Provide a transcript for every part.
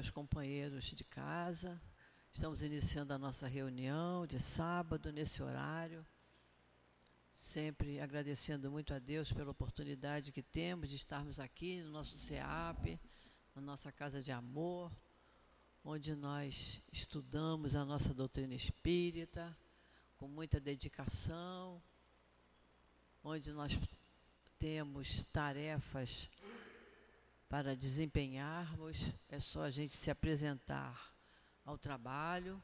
Meus companheiros de casa, estamos iniciando a nossa reunião de sábado, nesse horário. Sempre agradecendo muito a Deus pela oportunidade que temos de estarmos aqui no nosso CEAP, na nossa casa de amor, onde nós estudamos a nossa doutrina espírita com muita dedicação, onde nós temos tarefas para desempenharmos, é só a gente se apresentar ao trabalho.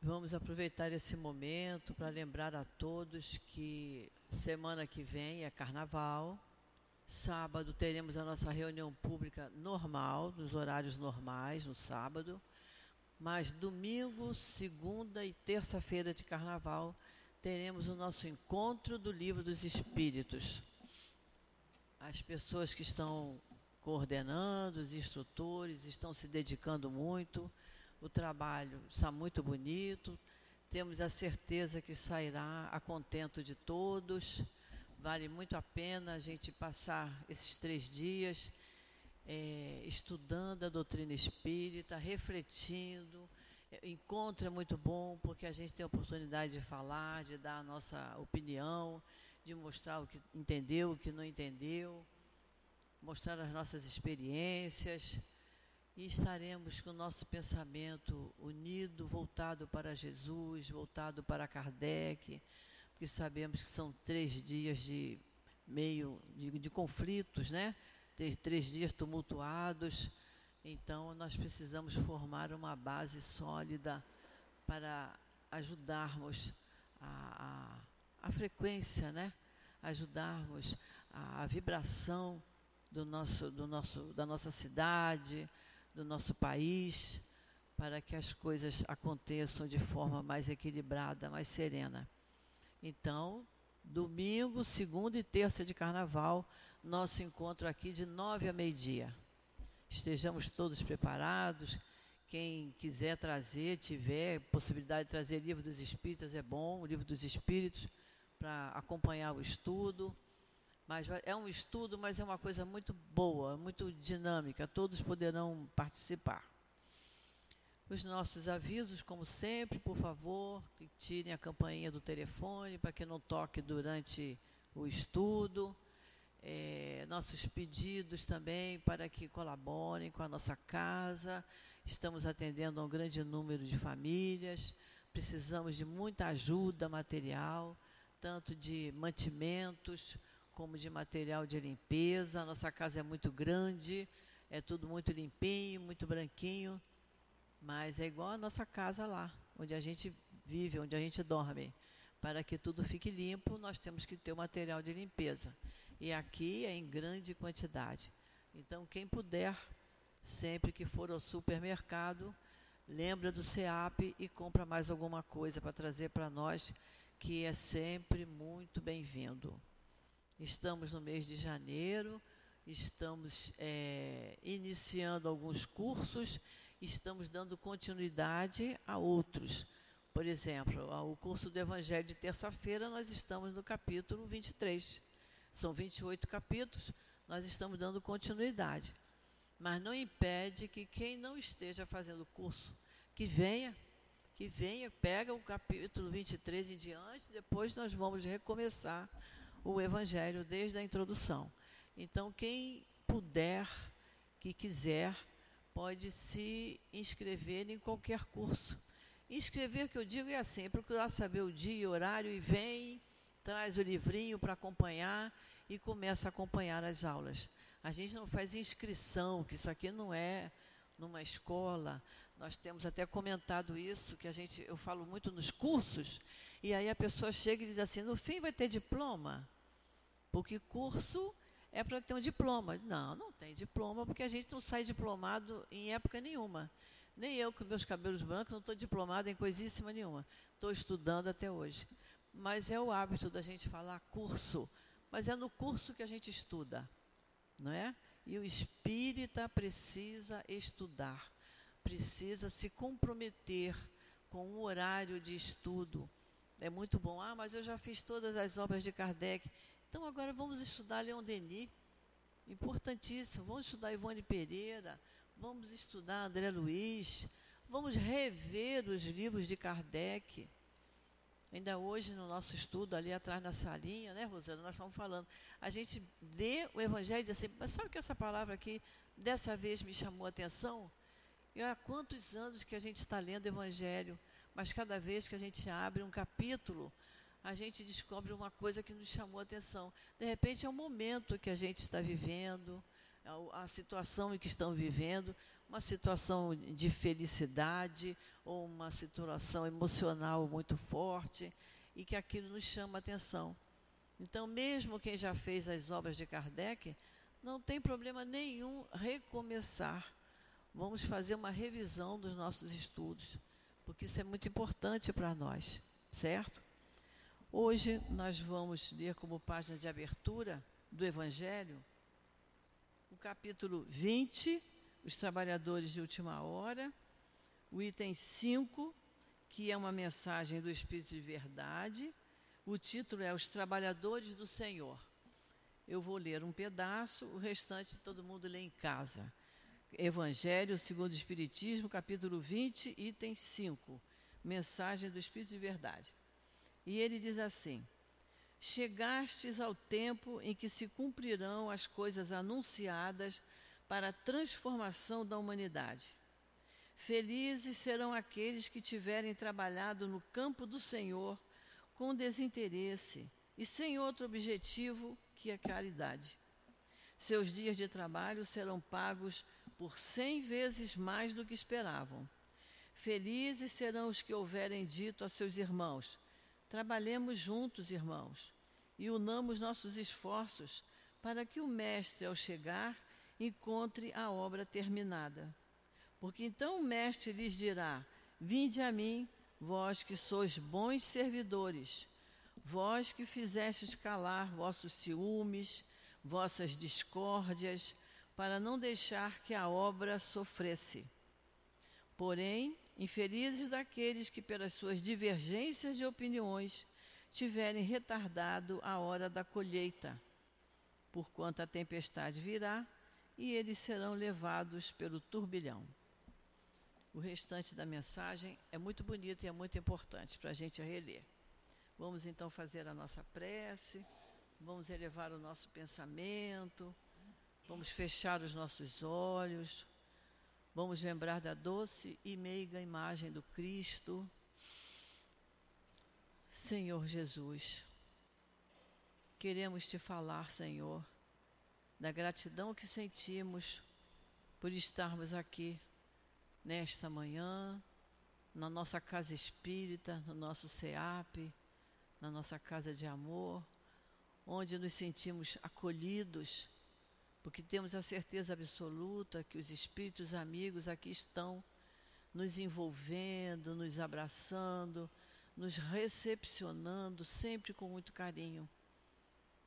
Vamos aproveitar esse momento para lembrar a todos que semana que vem é carnaval. Sábado teremos a nossa reunião pública normal, nos horários normais, no sábado. Mas domingo, segunda e terça-feira de carnaval teremos o nosso encontro do Livro dos Espíritos. As pessoas que estão coordenando, os instrutores, estão se dedicando muito. O trabalho está muito bonito. Temos a certeza que sairá a contento de todos. Vale muito a pena a gente passar esses três dias é, estudando a doutrina espírita, refletindo, encontro é muito bom porque a gente tem a oportunidade de falar, de dar a nossa opinião, de mostrar o que entendeu, o que não entendeu, mostrar as nossas experiências e estaremos com o nosso pensamento unido, voltado para Jesus, voltado para Kardec, porque sabemos que são três dias de meio de, de conflitos, né? Três dias tumultuados então, nós precisamos formar uma base sólida para ajudarmos a, a, a frequência, né? ajudarmos a, a, vibração do nosso, do nosso, da nossa cidade, do nosso país, para que as coisas aconteçam de forma mais equilibrada, mais serena. Então, domingo, segunda e terça de carnaval, nosso encontro aqui de nove a meio-dia estejamos todos preparados. Quem quiser trazer, tiver possibilidade de trazer livro dos Espíritos, é bom, o livro dos Espíritos, para acompanhar o estudo. Mas é um estudo, mas é uma coisa muito boa, muito dinâmica, todos poderão participar. Os nossos avisos, como sempre, por favor, que tirem a campainha do telefone para que não toque durante o estudo é, nossos pedidos também para que colaborem com a nossa casa. Estamos atendendo a um grande número de famílias, precisamos de muita ajuda material, tanto de mantimentos como de material de limpeza. A nossa casa é muito grande, é tudo muito limpinho, muito branquinho, mas é igual a nossa casa lá, onde a gente vive, onde a gente dorme. Para que tudo fique limpo, nós temos que ter o material de limpeza. E aqui é em grande quantidade. Então, quem puder, sempre que for ao supermercado, lembra do SEAP e compra mais alguma coisa para trazer para nós, que é sempre muito bem-vindo. Estamos no mês de janeiro, estamos é, iniciando alguns cursos, estamos dando continuidade a outros. Por exemplo, o curso do Evangelho de terça-feira, nós estamos no capítulo 23 são 28 capítulos, nós estamos dando continuidade. Mas não impede que quem não esteja fazendo o curso, que venha, que venha, pega o capítulo 23 em diante, depois nós vamos recomeçar o Evangelho desde a introdução. Então, quem puder, que quiser, pode se inscrever em qualquer curso. Inscrever, que eu digo, é assim, procurar saber o dia, o horário e vem, traz o livrinho para acompanhar e começa a acompanhar as aulas. A gente não faz inscrição, que isso aqui não é numa escola. Nós temos até comentado isso, que a gente, eu falo muito nos cursos, e aí a pessoa chega e diz assim, no fim vai ter diploma? Porque curso é para ter um diploma. Não, não tem diploma, porque a gente não sai diplomado em época nenhuma. Nem eu, com meus cabelos brancos, não estou diplomado em coisíssima nenhuma. Estou estudando até hoje. Mas é o hábito da gente falar curso, mas é no curso que a gente estuda, não é? E o espírita precisa estudar, precisa se comprometer com um horário de estudo. É muito bom. Ah, mas eu já fiz todas as obras de Kardec. Então agora vamos estudar Leon Denis. Importantíssimo. Vamos estudar Ivone Pereira. vamos estudar André Luiz, vamos rever os livros de Kardec. Ainda hoje, no nosso estudo, ali atrás na salinha, né, Rosana, nós estamos falando. A gente lê o Evangelho e diz assim, mas sabe que essa palavra aqui, dessa vez, me chamou a atenção? E há quantos anos que a gente está lendo o Evangelho, mas cada vez que a gente abre um capítulo, a gente descobre uma coisa que nos chamou a atenção. De repente, é o momento que a gente está vivendo, a, a situação em que estão vivendo, uma situação de felicidade ou uma situação emocional muito forte e que aquilo nos chama a atenção. Então, mesmo quem já fez as obras de Kardec, não tem problema nenhum recomeçar. Vamos fazer uma revisão dos nossos estudos, porque isso é muito importante para nós, certo? Hoje nós vamos ler como página de abertura do Evangelho o capítulo 20 os trabalhadores de última hora, o item 5, que é uma mensagem do Espírito de Verdade. O título é Os Trabalhadores do Senhor. Eu vou ler um pedaço, o restante todo mundo lê em casa. Evangelho segundo o Espiritismo, capítulo 20, item 5. Mensagem do Espírito de Verdade. E ele diz assim: Chegastes ao tempo em que se cumprirão as coisas anunciadas para a transformação da humanidade. Felizes serão aqueles que tiverem trabalhado no campo do Senhor com desinteresse e sem outro objetivo que a caridade. Seus dias de trabalho serão pagos por cem vezes mais do que esperavam. Felizes serão os que houverem dito a seus irmãos: Trabalhemos juntos, irmãos, e unamos nossos esforços para que o Mestre, ao chegar, encontre a obra terminada. Porque então o mestre lhes dirá: Vinde a mim, vós que sois bons servidores, vós que fizestes calar vossos ciúmes, vossas discórdias, para não deixar que a obra sofresse. Porém, infelizes daqueles que, pelas suas divergências de opiniões, tiverem retardado a hora da colheita. Porquanto a tempestade virá e eles serão levados pelo turbilhão. O restante da mensagem é muito bonito e é muito importante para a gente reler. Vamos então fazer a nossa prece, vamos elevar o nosso pensamento, vamos fechar os nossos olhos, vamos lembrar da doce e meiga imagem do Cristo. Senhor Jesus, queremos te falar, Senhor da gratidão que sentimos por estarmos aqui nesta manhã, na nossa casa espírita, no nosso SEAP, na nossa casa de amor, onde nos sentimos acolhidos, porque temos a certeza absoluta que os espíritos amigos aqui estão nos envolvendo, nos abraçando, nos recepcionando sempre com muito carinho.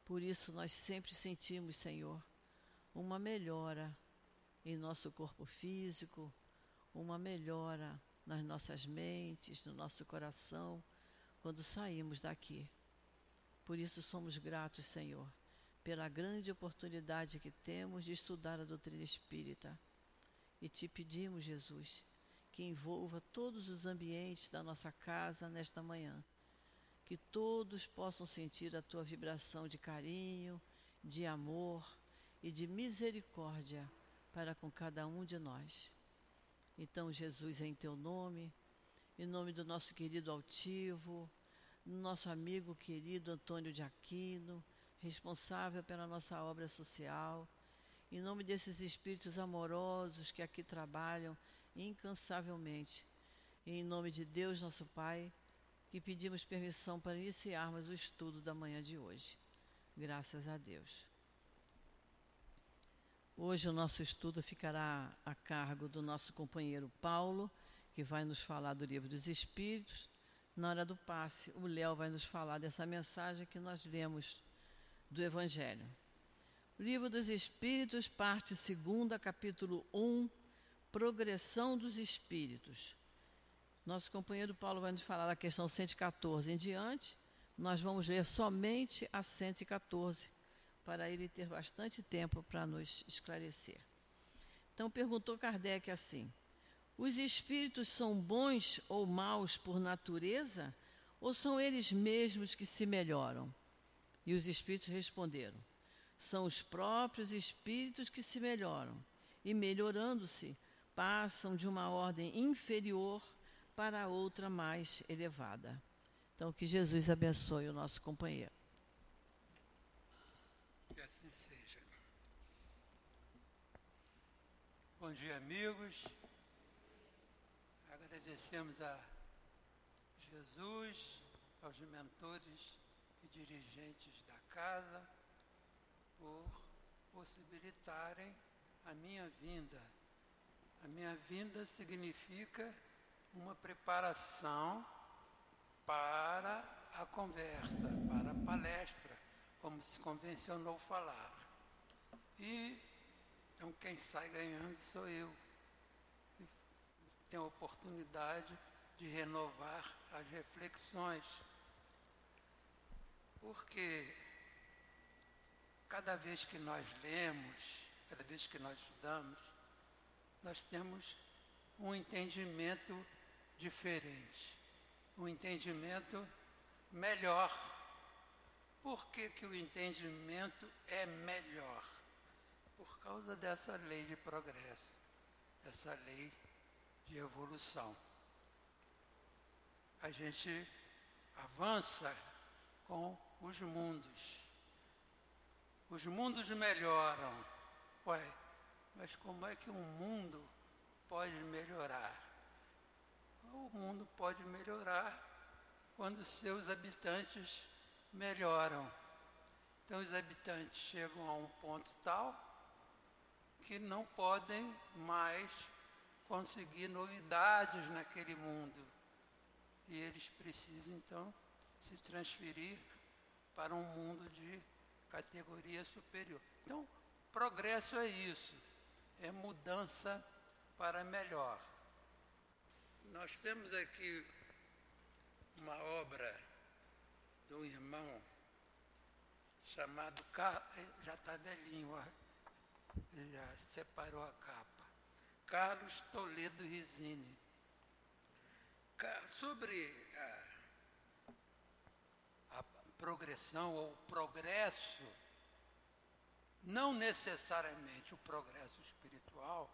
Por isso nós sempre sentimos, Senhor, uma melhora em nosso corpo físico, uma melhora nas nossas mentes, no nosso coração, quando saímos daqui. Por isso somos gratos, Senhor, pela grande oportunidade que temos de estudar a doutrina espírita. E te pedimos, Jesus, que envolva todos os ambientes da nossa casa nesta manhã que todos possam sentir a tua vibração de carinho, de amor e de misericórdia para com cada um de nós. Então, Jesus, em teu nome, em nome do nosso querido altivo, nosso amigo querido Antônio de Aquino, responsável pela nossa obra social, em nome desses espíritos amorosos que aqui trabalham incansavelmente, e em nome de Deus, nosso Pai que pedimos permissão para iniciarmos o estudo da manhã de hoje. Graças a Deus. Hoje o nosso estudo ficará a cargo do nosso companheiro Paulo, que vai nos falar do livro dos Espíritos. Na hora do passe, o Léo vai nos falar dessa mensagem que nós lemos do Evangelho. Livro dos Espíritos, parte 2, capítulo 1, Progressão dos Espíritos. Nosso companheiro Paulo vai nos falar da questão 114 em diante. Nós vamos ler somente a 114, para ele ter bastante tempo para nos esclarecer. Então perguntou Kardec assim: os espíritos são bons ou maus por natureza, ou são eles mesmos que se melhoram? E os espíritos responderam: são os próprios espíritos que se melhoram, e melhorando-se, passam de uma ordem inferior para outra mais elevada. Então, que Jesus abençoe o nosso companheiro. Que assim seja. Bom dia, amigos. Agradecemos a Jesus, aos mentores dirigentes da casa, por possibilitarem a minha vinda. A minha vinda significa uma preparação para a conversa, para a palestra, como se convencionou falar. E então quem sai ganhando sou eu. Tenho a oportunidade de renovar as reflexões. Porque cada vez que nós lemos, cada vez que nós estudamos, nós temos um entendimento diferente, um entendimento melhor. Por que, que o entendimento é melhor? Por causa dessa lei de progresso, dessa lei de evolução. A gente avança com os mundos. Os mundos melhoram. Ué, mas como é que um mundo pode melhorar? O mundo pode melhorar quando seus habitantes melhoram. Então os habitantes chegam a um ponto tal que não podem mais conseguir novidades naquele mundo. E eles precisam então se transferir para um mundo de categoria superior. Então, progresso é isso, é mudança para melhor. Nós temos aqui uma obra de um irmão chamado, já está velhinho, já separou a capa, Carlos Toledo Risini. Sobre a, a progressão ou progresso, não necessariamente o progresso espiritual,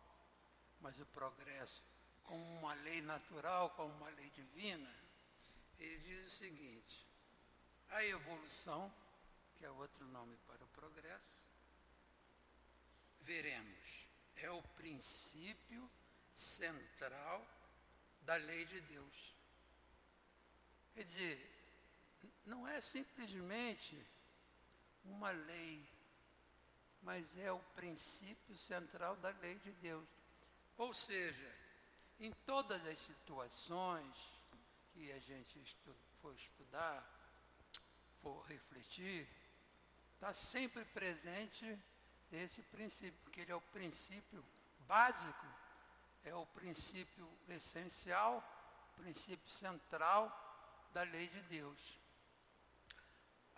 mas o progresso como uma lei natural, como uma lei divina, ele diz o seguinte: a evolução, que é outro nome para o progresso, veremos, é o princípio central da lei de Deus. Quer dizer, não é simplesmente uma lei, mas é o princípio central da lei de Deus. Ou seja, em todas as situações que a gente estu for estudar, for refletir, está sempre presente esse princípio, porque ele é o princípio básico, é o princípio essencial, princípio central da lei de Deus.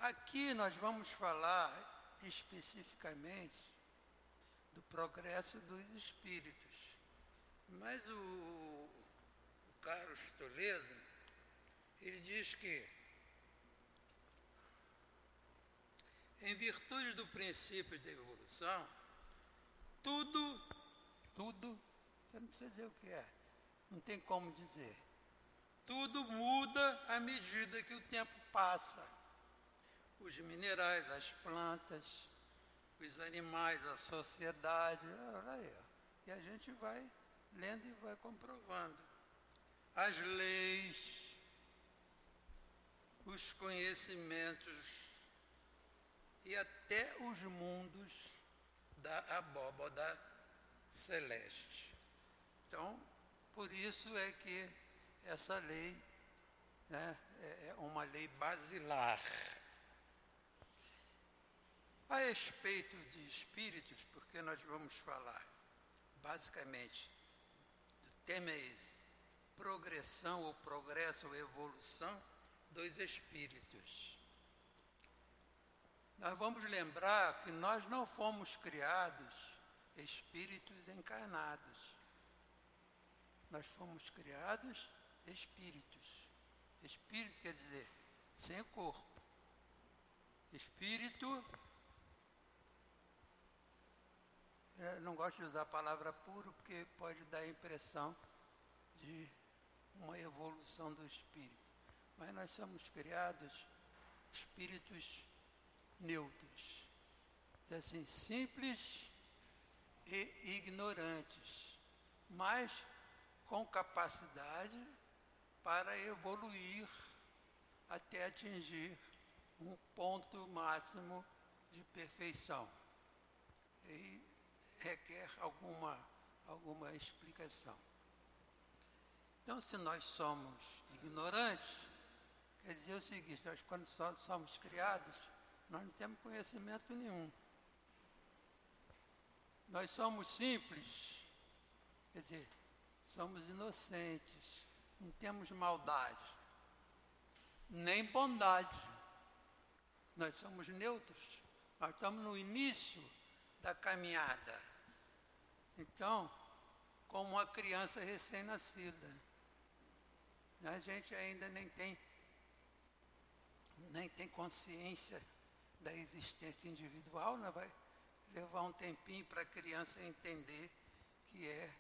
Aqui nós vamos falar especificamente do progresso dos espíritos. Mas o, o Carlos Toledo, ele diz que, em virtude do princípio da evolução, tudo, tudo, você não precisa dizer o que é, não tem como dizer. Tudo muda à medida que o tempo passa. Os minerais, as plantas, os animais, a sociedade, olha aí, e a gente vai lendo e vai comprovando. As leis, os conhecimentos e até os mundos da abóboda celeste. Então, por isso é que essa lei né, é, é uma lei basilar. A respeito de espíritos, porque nós vamos falar basicamente tema é esse: progressão ou progresso ou evolução dos espíritos. Nós vamos lembrar que nós não fomos criados espíritos encarnados. Nós fomos criados espíritos. Espírito quer dizer sem corpo. Espírito. Eu não gosto de usar a palavra puro porque pode dar a impressão de uma evolução do espírito. Mas nós somos criados espíritos neutros. Assim, simples e ignorantes, mas com capacidade para evoluir até atingir um ponto máximo de perfeição. E requer alguma, alguma explicação. Então, se nós somos ignorantes, quer dizer o seguinte, nós quando somos criados, nós não temos conhecimento nenhum. Nós somos simples, quer dizer, somos inocentes, não temos maldade, nem bondade. Nós somos neutros, nós estamos no início da caminhada. Então, como uma criança recém-nascida, a gente ainda nem tem, nem tem consciência da existência individual, né? vai levar um tempinho para a criança entender que é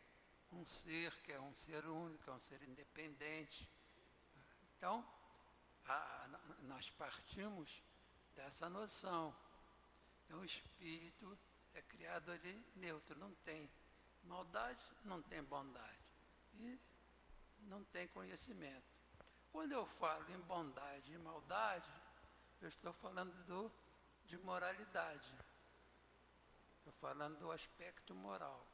um ser, que é um ser único, é um ser independente. Então, a, nós partimos dessa noção. Então, o espírito é criado ali neutro, não tem maldade, não tem bondade. E não tem conhecimento. Quando eu falo em bondade e maldade, eu estou falando do, de moralidade. Estou falando do aspecto moral.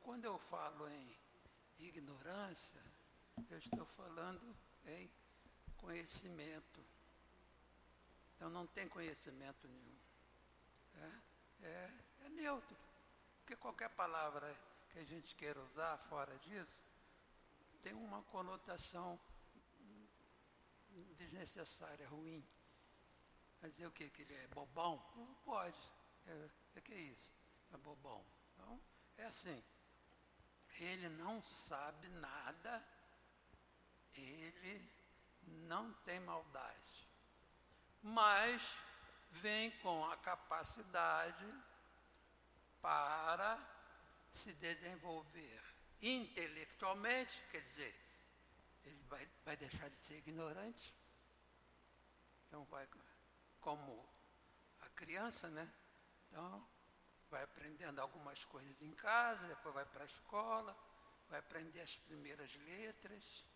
Quando eu falo em ignorância, eu estou falando em conhecimento. Então não tem conhecimento nenhum. É, é, é neutro. Porque qualquer palavra que a gente queira usar fora disso, tem uma conotação desnecessária, ruim. Vai dizer o? Que ele é bobão? Não pode. É, é que é isso? É bobão. Então, é assim. Ele não sabe nada, ele não tem maldade. Mas vem com a capacidade para se desenvolver intelectualmente, quer dizer, ele vai, vai deixar de ser ignorante. Então vai como a criança, né? Então vai aprendendo algumas coisas em casa, depois vai para a escola, vai aprender as primeiras letras,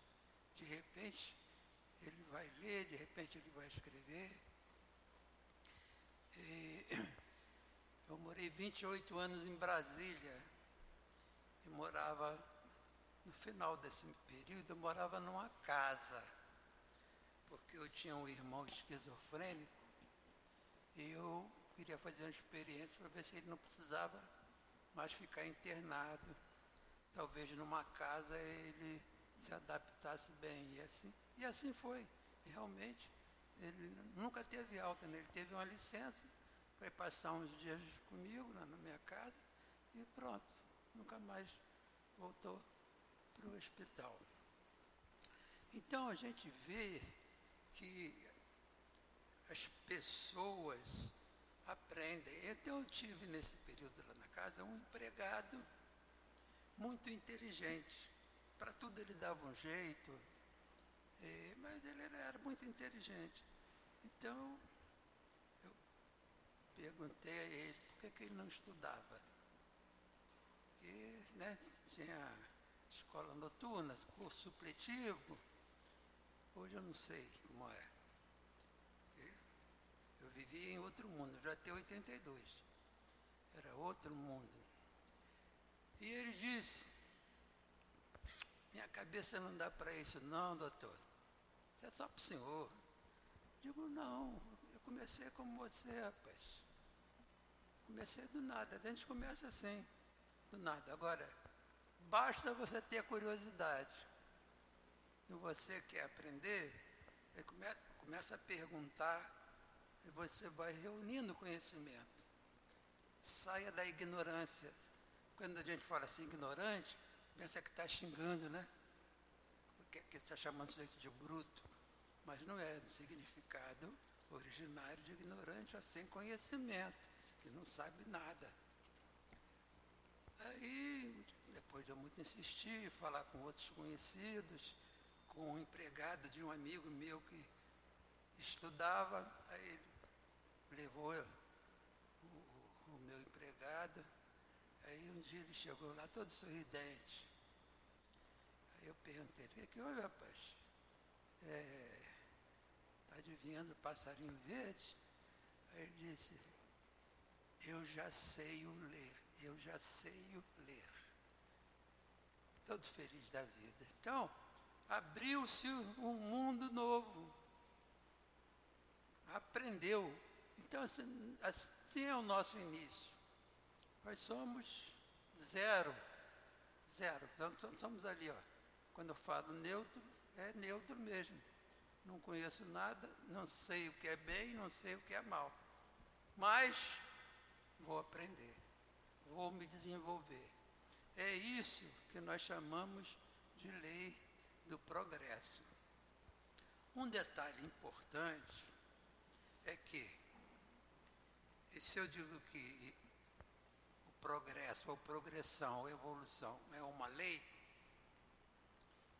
de repente ele vai ler, de repente ele vai escrever. E eu morei 28 anos em Brasília, e morava, no final desse período, eu morava numa casa, porque eu tinha um irmão esquizofrênico e eu queria fazer uma experiência para ver se ele não precisava mais ficar internado. Talvez numa casa ele se adaptasse bem. E assim, e assim foi. Realmente, ele nunca teve alta, né? ele teve uma licença, foi passar uns dias comigo na, na minha casa e pronto nunca mais voltou para o hospital. Então a gente vê que as pessoas aprendem. Então eu tive nesse período lá na casa um empregado muito inteligente. Para tudo ele dava um jeito, e, mas ele era muito inteligente. Então perguntei a ele por que, que ele não estudava que né, tinha escola noturna, curso supletivo. Hoje eu não sei como é. Eu vivia em outro mundo, já tenho 82. Era outro mundo. E ele disse, minha cabeça não dá para isso não, doutor. Isso é só para o senhor. Digo, não, eu comecei como você, rapaz. Comecei do nada, a gente começa assim do nada. Agora, basta você ter curiosidade. Se você quer aprender, começa, a perguntar e você vai reunindo conhecimento. saia da ignorância. Quando a gente fala assim, ignorante, pensa que está xingando, né? Que está chamando isso de bruto. Mas não é do significado originário de ignorante, é sem conhecimento, que não sabe nada. Aí, depois de eu muito insistir, falar com outros conhecidos, com um empregado de um amigo meu que estudava, aí ele levou o, o meu empregado, aí um dia ele chegou lá todo sorridente. Aí eu perguntei, o que houve, rapaz? Está é, tá adivinhando o passarinho verde? Aí ele disse, eu já sei o ler, eu já sei o ler. Todo feliz da vida. Então, abriu-se um mundo novo. Aprendeu. Então, assim, assim é o nosso início. Nós somos zero. Zero. Então, somos ali, ó. Quando eu falo neutro, é neutro mesmo. Não conheço nada, não sei o que é bem, não sei o que é mal. Mas vou aprender, vou me desenvolver. É isso que nós chamamos de lei do progresso. Um detalhe importante é que, e se eu digo que o progresso, ou progressão, ou evolução é uma lei,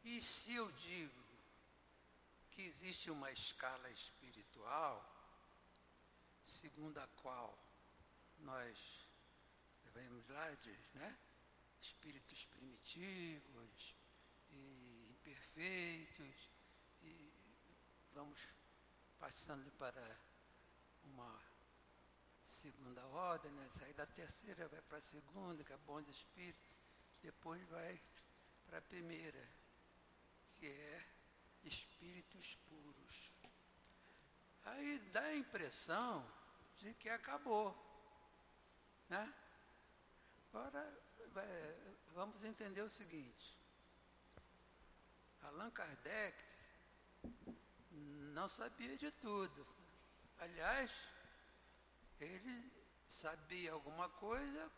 e se eu digo que existe uma escala espiritual, segundo a qual nós vemos lá de né, espíritos primitivos e imperfeitos, e vamos passando para uma segunda ordem, né? sair da terceira vai para a segunda, que é bons espíritos, depois vai para a primeira, que é espíritos puros. Aí dá a impressão de que acabou. Né? Agora vamos entender o seguinte. Allan Kardec não sabia de tudo. Aliás, ele sabia alguma coisa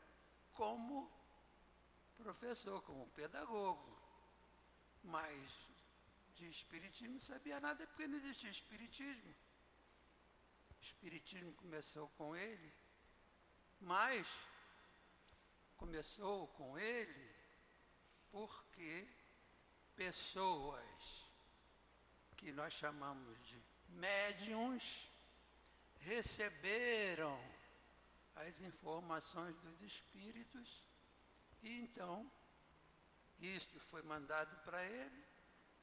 como professor, como pedagogo. Mas de espiritismo não sabia nada porque não existia espiritismo. O espiritismo começou com ele mas começou com ele porque pessoas que nós chamamos de médiums receberam as informações dos espíritos e então isto foi mandado para ele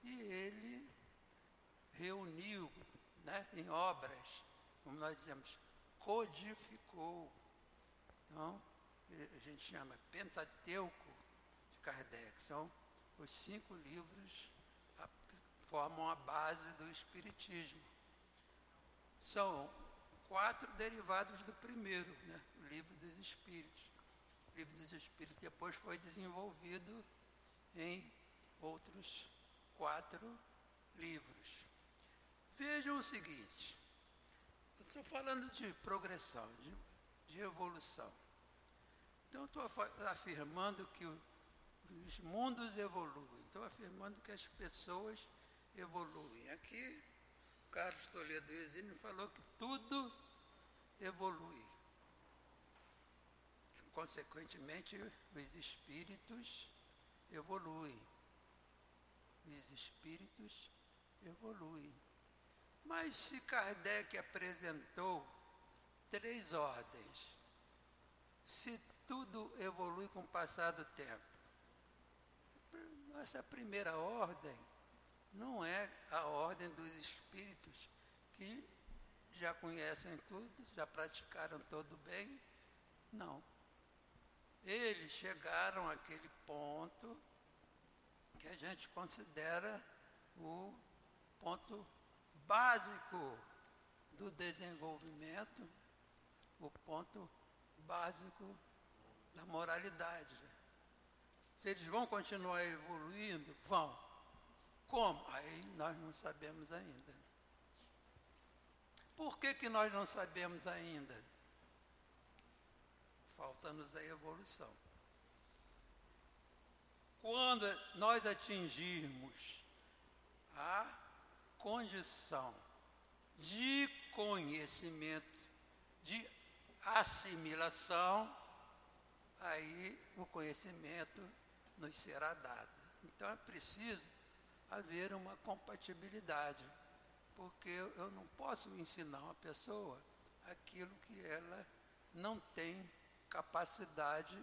e ele reuniu né, em obras, como nós dizemos, codificou então, a gente chama Pentateuco de Kardec. São os cinco livros que formam a base do Espiritismo. São quatro derivados do primeiro, né? o Livro dos Espíritos. O Livro dos Espíritos depois foi desenvolvido em outros quatro livros. Vejam o seguinte, estou falando de progressão, de de evolução. Então, estou afirmando que os mundos evoluem, estou afirmando que as pessoas evoluem. Aqui, Carlos Toledo Exílio falou que tudo evolui. Consequentemente, os espíritos evoluem. Os espíritos evoluem. Mas se Kardec apresentou três ordens. Se tudo evolui com o passar do tempo. Essa primeira ordem não é a ordem dos espíritos que já conhecem tudo, já praticaram todo bem. Não. Eles chegaram àquele ponto que a gente considera o ponto básico do desenvolvimento o ponto básico da moralidade. Se eles vão continuar evoluindo, vão. Como? Aí nós não sabemos ainda. Por que, que nós não sabemos ainda? falta-nos a evolução. Quando nós atingirmos a condição de conhecimento, de assimilação, aí o conhecimento nos será dado. Então é preciso haver uma compatibilidade, porque eu não posso ensinar uma pessoa aquilo que ela não tem capacidade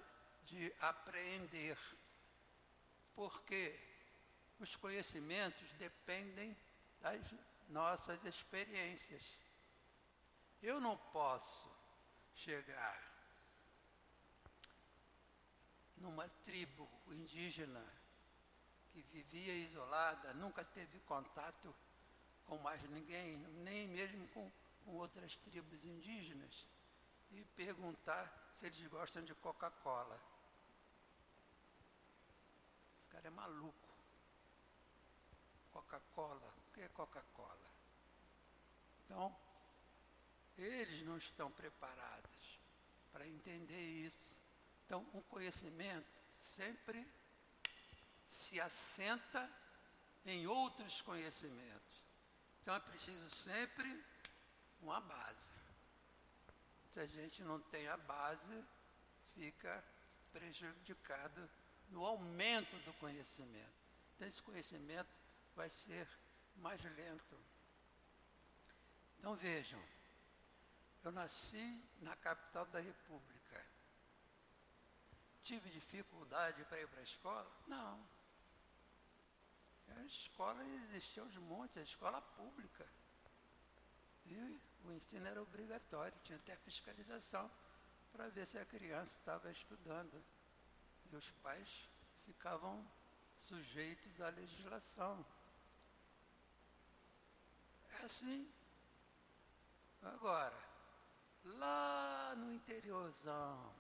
de apreender. Porque os conhecimentos dependem das nossas experiências. Eu não posso chegar numa tribo indígena que vivia isolada, nunca teve contato com mais ninguém, nem mesmo com, com outras tribos indígenas, e perguntar se eles gostam de Coca-Cola. Esse cara é maluco. Coca-Cola, o que é Coca-Cola? Então, eles não estão preparados para entender isso. Então, um conhecimento sempre se assenta em outros conhecimentos. Então é preciso sempre uma base. Se a gente não tem a base, fica prejudicado no aumento do conhecimento. Então esse conhecimento vai ser mais lento. Então vejam, eu nasci na capital da República. Tive dificuldade para ir para a escola? Não. A escola existia aos montes, a escola pública. E o ensino era obrigatório, tinha até fiscalização para ver se a criança estava estudando. E os pais ficavam sujeitos à legislação. É assim. Agora, lá no interiorzão,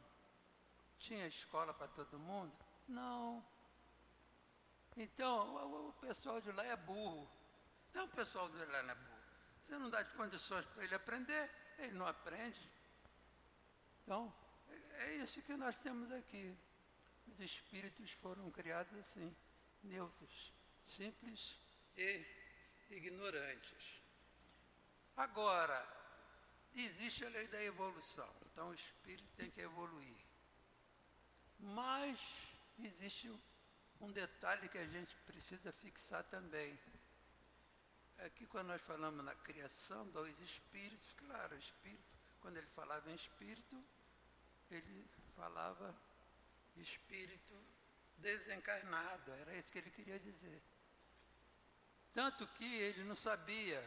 tinha escola para todo mundo? Não. Então, o, o pessoal de lá é burro. Não, o pessoal de lá não é burro. Você não dá de condições para ele aprender, ele não aprende. Então, é isso que nós temos aqui. Os espíritos foram criados assim, neutros, simples e ignorantes. Agora, existe a lei da evolução, então o espírito tem que evoluir. Mas existe um detalhe que a gente precisa fixar também. É que quando nós falamos na criação dos espíritos, claro, o espírito, quando ele falava em espírito, ele falava espírito desencarnado, era isso que ele queria dizer. Tanto que ele não sabia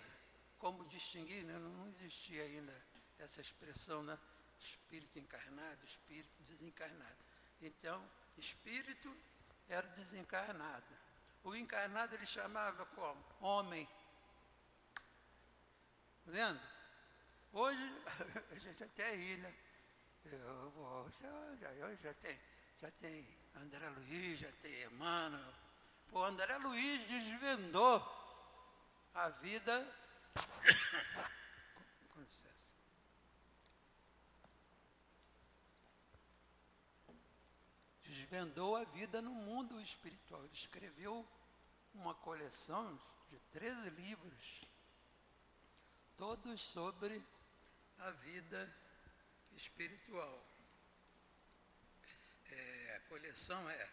como distinguir, né? não existia ainda essa expressão, né? espírito encarnado, espírito desencarnado. Então, espírito era desencarnado. O encarnado ele chamava como? Homem. Tá vendo? Hoje, a gente até ri, né? Eu, hoje já tem, já tem André Luiz, já tem Emmanuel. O André Luiz desvendou a vida. Com licença. desvendou a vida no mundo espiritual. Ele escreveu uma coleção de 13 livros, todos sobre a vida espiritual. É, a coleção é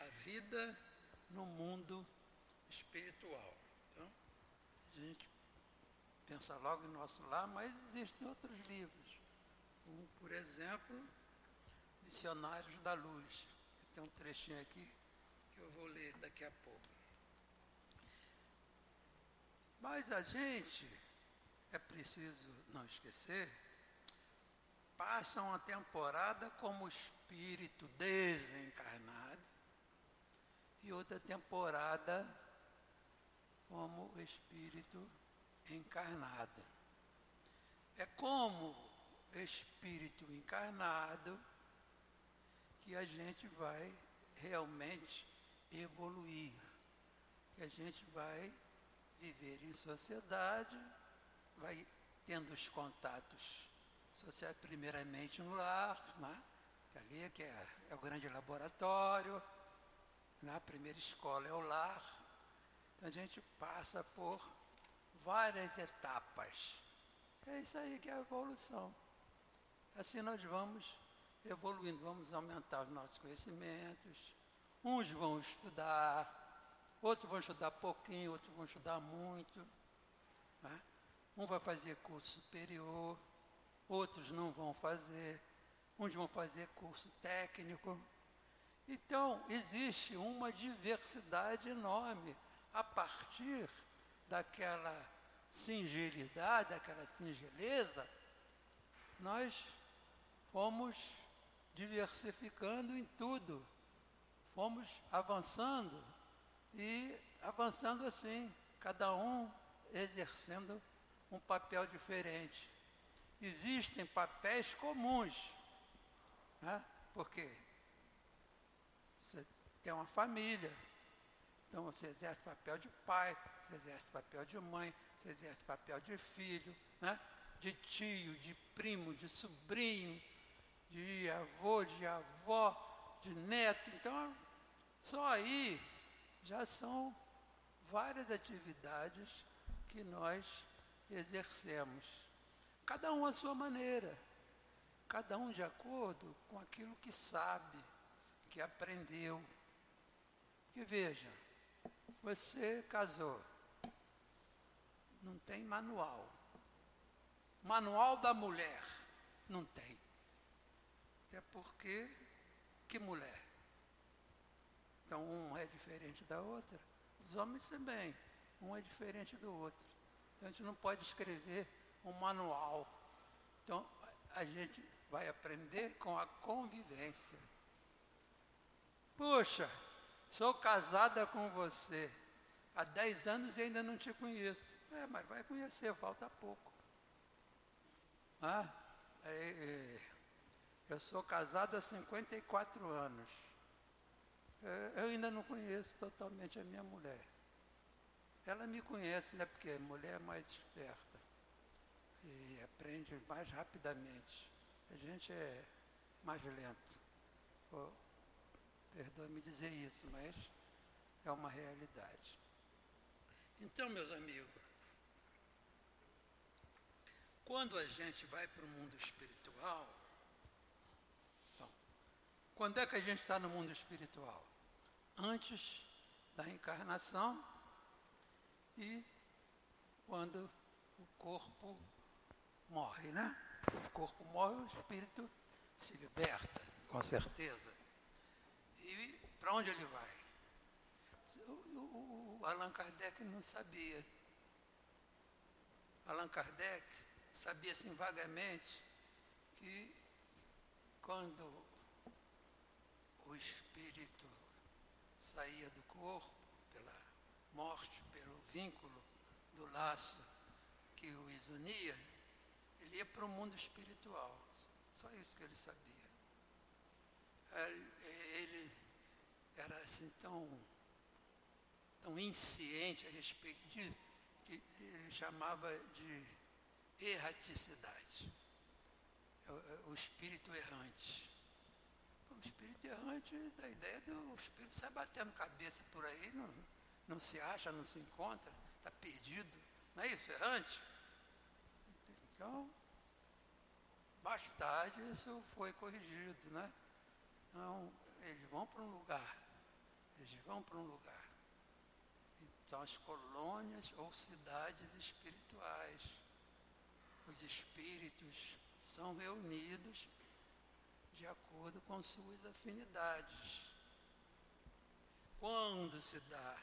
A Vida no Mundo Espiritual. Então, a gente pensa logo em nosso lar, mas existem outros livros. Um, por exemplo, Missionários da Luz, tem um trechinho aqui que eu vou ler daqui a pouco. Mas a gente, é preciso não esquecer, passa uma temporada como espírito desencarnado e outra temporada como espírito encarnado. É como espírito encarnado que a gente vai realmente evoluir, que a gente vai viver em sociedade, vai tendo os contatos sociais, primeiramente no lar, né? ali que é, é o grande laboratório, na né? primeira escola é o lar. Então a gente passa por várias etapas. É isso aí que é a evolução. Assim nós vamos evoluindo, vamos aumentar os nossos conhecimentos. Uns vão estudar, outros vão estudar pouquinho, outros vão estudar muito. Né? Um vai fazer curso superior, outros não vão fazer, uns vão fazer curso técnico. Então, existe uma diversidade enorme a partir daquela singelidade, daquela singeleza, nós fomos diversificando em tudo, fomos avançando e avançando assim, cada um exercendo um papel diferente. Existem papéis comuns, né? porque você tem uma família, então você exerce papel de pai, você exerce papel de mãe, você exerce papel de filho, né? de tio, de primo, de sobrinho, de avô, de avó, de neto. Então, só aí já são várias atividades que nós exercemos. Cada um à sua maneira, cada um de acordo com aquilo que sabe, que aprendeu. Que veja, você casou, não tem manual. Manual da mulher, não tem. Até porque, que mulher? Então, um é diferente da outra. Os homens também, um é diferente do outro. Então, a gente não pode escrever um manual. Então, a gente vai aprender com a convivência. Puxa, sou casada com você há 10 anos e ainda não te conheço. É, mas vai conhecer, falta pouco. Ah, é, é, eu sou casado há 54 anos. É, eu ainda não conheço totalmente a minha mulher. Ela me conhece, né? Porque a mulher é mais esperta e aprende mais rapidamente. A gente é mais lento. Oh, Perdoe-me dizer isso, mas é uma realidade. Então, meus amigos, quando a gente vai para o mundo espiritual, quando é que a gente está no mundo espiritual? Antes da encarnação e quando o corpo morre, né? O corpo morre, o espírito se liberta, com certeza. E para onde ele vai? O, o, o Allan Kardec não sabia. Allan Kardec sabia assim vagamente que quando o espírito saía do corpo, pela morte, pelo vínculo do laço que o isunia, ele ia para o mundo espiritual. Só isso que ele sabia. Ele era assim tão, tão insciente a respeito disso, que ele chamava de erraticidade. É é o espírito errante. O espírito errante da ideia do espírito sai batendo cabeça por aí, não, não se acha, não se encontra, está perdido. Não é isso, errante? Então, mais tarde isso foi corrigido, né? Então, eles vão para um lugar. Eles vão para um lugar. Então, as colônias ou cidades espirituais os espíritos são reunidos de acordo com suas afinidades. Quando se dá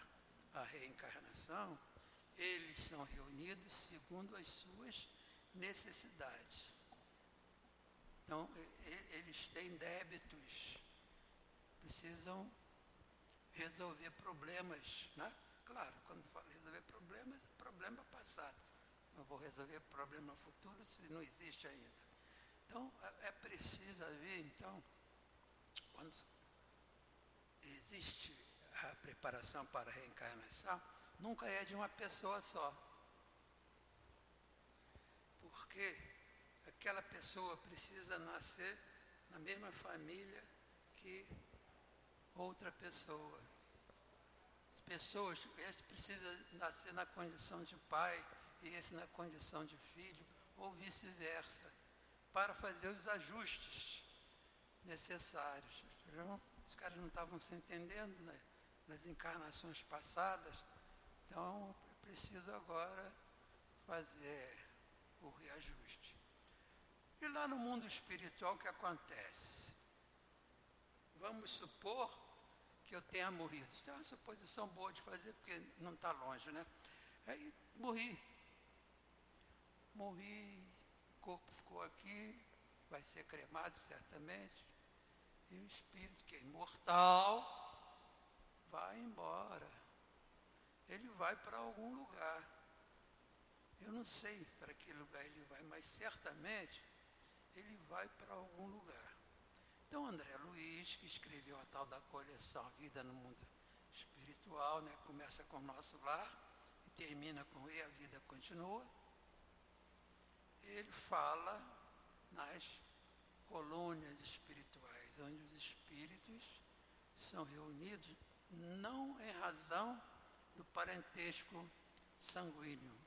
a reencarnação, eles são reunidos segundo as suas necessidades. Então, eles têm débitos, precisam resolver problemas. Né? Claro, quando fala resolver problemas, problema passado não vou resolver problema futuro se não existe ainda. Então, é, é preciso haver, então, quando existe a preparação para a reencarnação, nunca é de uma pessoa só. Porque aquela pessoa precisa nascer na mesma família que outra pessoa. As pessoas, esse precisa nascer na condição de pai e esse na condição de filho, ou vice-versa, para fazer os ajustes necessários. Os caras não estavam se entendendo né, nas encarnações passadas, então é preciso agora fazer o reajuste. E lá no mundo espiritual, o que acontece? Vamos supor que eu tenha morrido. Isso é uma suposição boa de fazer, porque não está longe, né? Aí morri. Morri, o corpo ficou aqui, vai ser cremado certamente. E o espírito, que é imortal, vai embora. Ele vai para algum lugar. Eu não sei para que lugar ele vai, mas certamente ele vai para algum lugar. Então, André Luiz, que escreveu a tal da coleção Vida no Mundo Espiritual, né, começa com o nosso lar e termina com E a Vida Continua, ele fala nas colônias espirituais, onde os espíritos são reunidos não em razão do parentesco sanguíneo,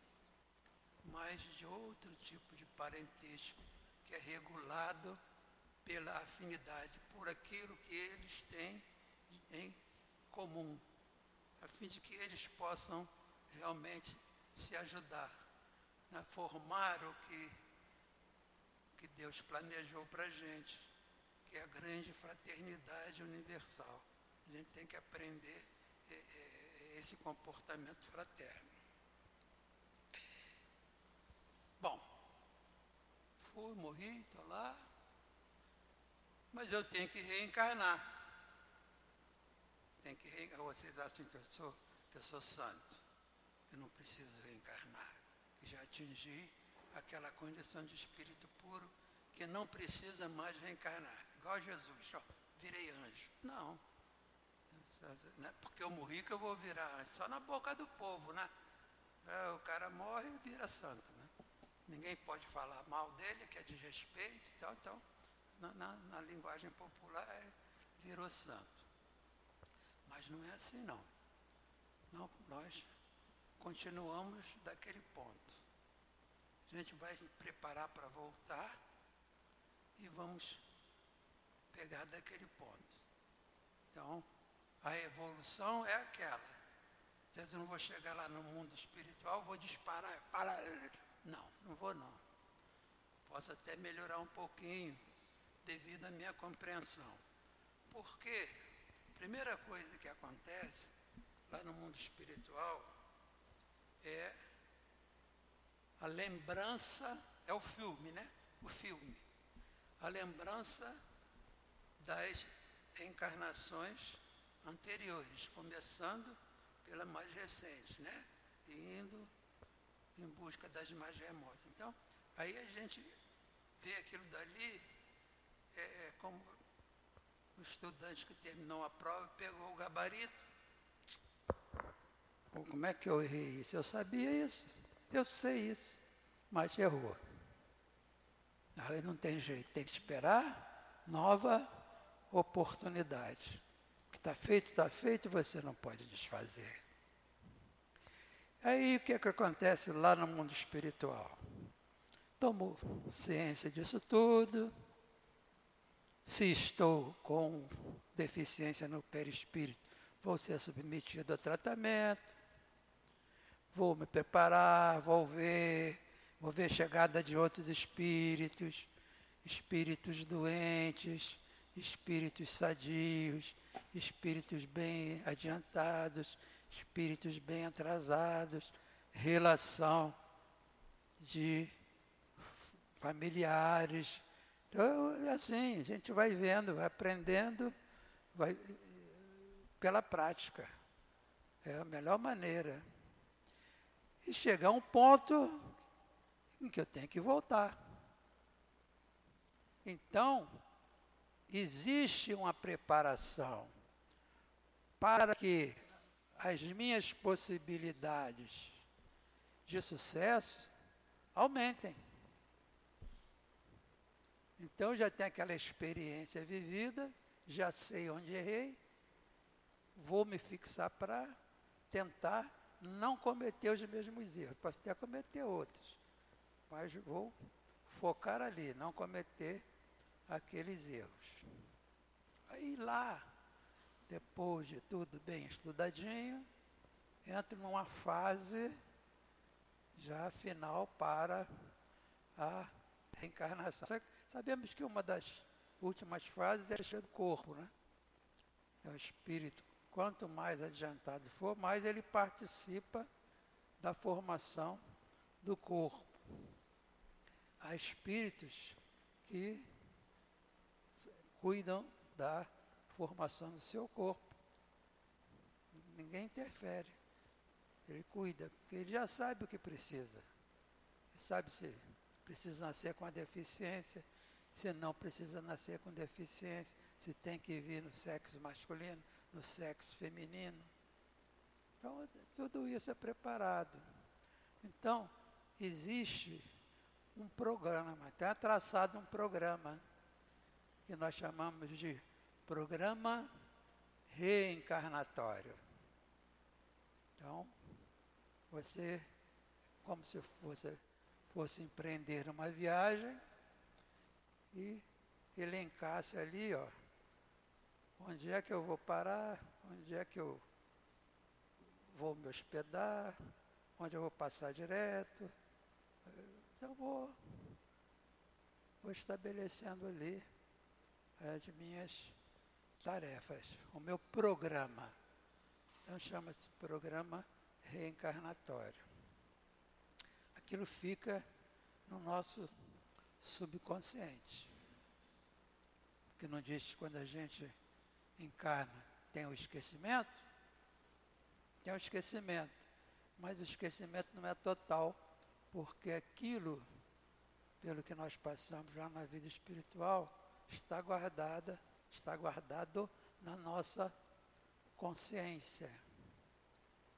mas de outro tipo de parentesco que é regulado pela afinidade, por aquilo que eles têm em comum, a fim de que eles possam realmente se ajudar, né, formar o que, que Deus planejou para a gente, que é a grande fraternidade universal. A gente tem que aprender é, é, esse comportamento fraterno. Bom, fui, morri, estou lá. Mas eu tenho que reencarnar. Tem que reencarnar. Vocês acham que eu sou, que eu sou santo, que não preciso reencarnar, já atingi aquela condição de espírito puro que não precisa mais reencarnar. Igual Jesus, ó, virei anjo. Não. Né? Porque eu morri que eu vou virar anjo. Só na boca do povo, né? É, o cara morre e vira santo ninguém pode falar mal dele, que é de respeito e tal. Então, na, na, na linguagem popular, é, virou santo. Mas não é assim, não. não. Nós continuamos daquele ponto. A gente vai se preparar para voltar e vamos pegar daquele ponto. Então, a evolução é aquela. Eu não vou chegar lá no mundo espiritual, vou disparar. Para, não, não vou não. Posso até melhorar um pouquinho devido à minha compreensão. Porque a primeira coisa que acontece lá no mundo espiritual é a lembrança, é o filme, né? O filme. A lembrança das encarnações anteriores, começando pela mais recente, né? E indo em busca das mais remotas. Então, aí a gente vê aquilo dali é, é como o estudante que terminou a prova pegou o gabarito. Como é que eu errei isso? Eu sabia isso, eu sei isso, mas errou. Aí não tem jeito, tem que esperar nova oportunidade. O que está feito, está feito, você não pode desfazer. Aí o que, é que acontece lá no mundo espiritual? Tomo ciência disso tudo. Se estou com deficiência no perispírito, vou ser submetido a tratamento. Vou me preparar, vou ver, vou ver a chegada de outros espíritos, espíritos doentes, espíritos sadios, espíritos bem adiantados, espíritos bem atrasados, relação de familiares. Então, assim, a gente vai vendo, vai aprendendo, vai pela prática. É a melhor maneira. E chegar um ponto em que eu tenho que voltar. Então, existe uma preparação para que as minhas possibilidades de sucesso aumentem. Então já tenho aquela experiência vivida, já sei onde errei, vou me fixar para tentar não cometer os mesmos erros. Posso até cometer outros, mas vou focar ali, não cometer aqueles erros. Aí lá, depois de tudo bem estudadinho, entro numa fase já final para a reencarnação. Sabemos que uma das últimas fases é do corpo, né? É o espírito. Quanto mais adiantado for, mais ele participa da formação do corpo. Há espíritos que cuidam da formação do seu corpo. Ninguém interfere. Ele cuida, porque ele já sabe o que precisa. Ele sabe se precisa nascer com a deficiência, se não precisa nascer com deficiência, se tem que vir no sexo masculino, no sexo feminino. Então, tudo isso é preparado. Então, existe um programa, está traçado um programa que nós chamamos de programa reencarnatório. Então, você, como se fosse, fosse empreender uma viagem e elencasse ali, ó, onde é que eu vou parar, onde é que eu vou me hospedar, onde eu vou passar direto. Então vou, vou estabelecendo ali as minhas tarefas, o meu programa. Então chama-se programa reencarnatório. Aquilo fica no nosso subconsciente. Porque não diz que quando a gente encarna tem o esquecimento? Tem o esquecimento. Mas o esquecimento não é total, porque aquilo pelo que nós passamos já na vida espiritual está guardada, está guardado na nossa consciência.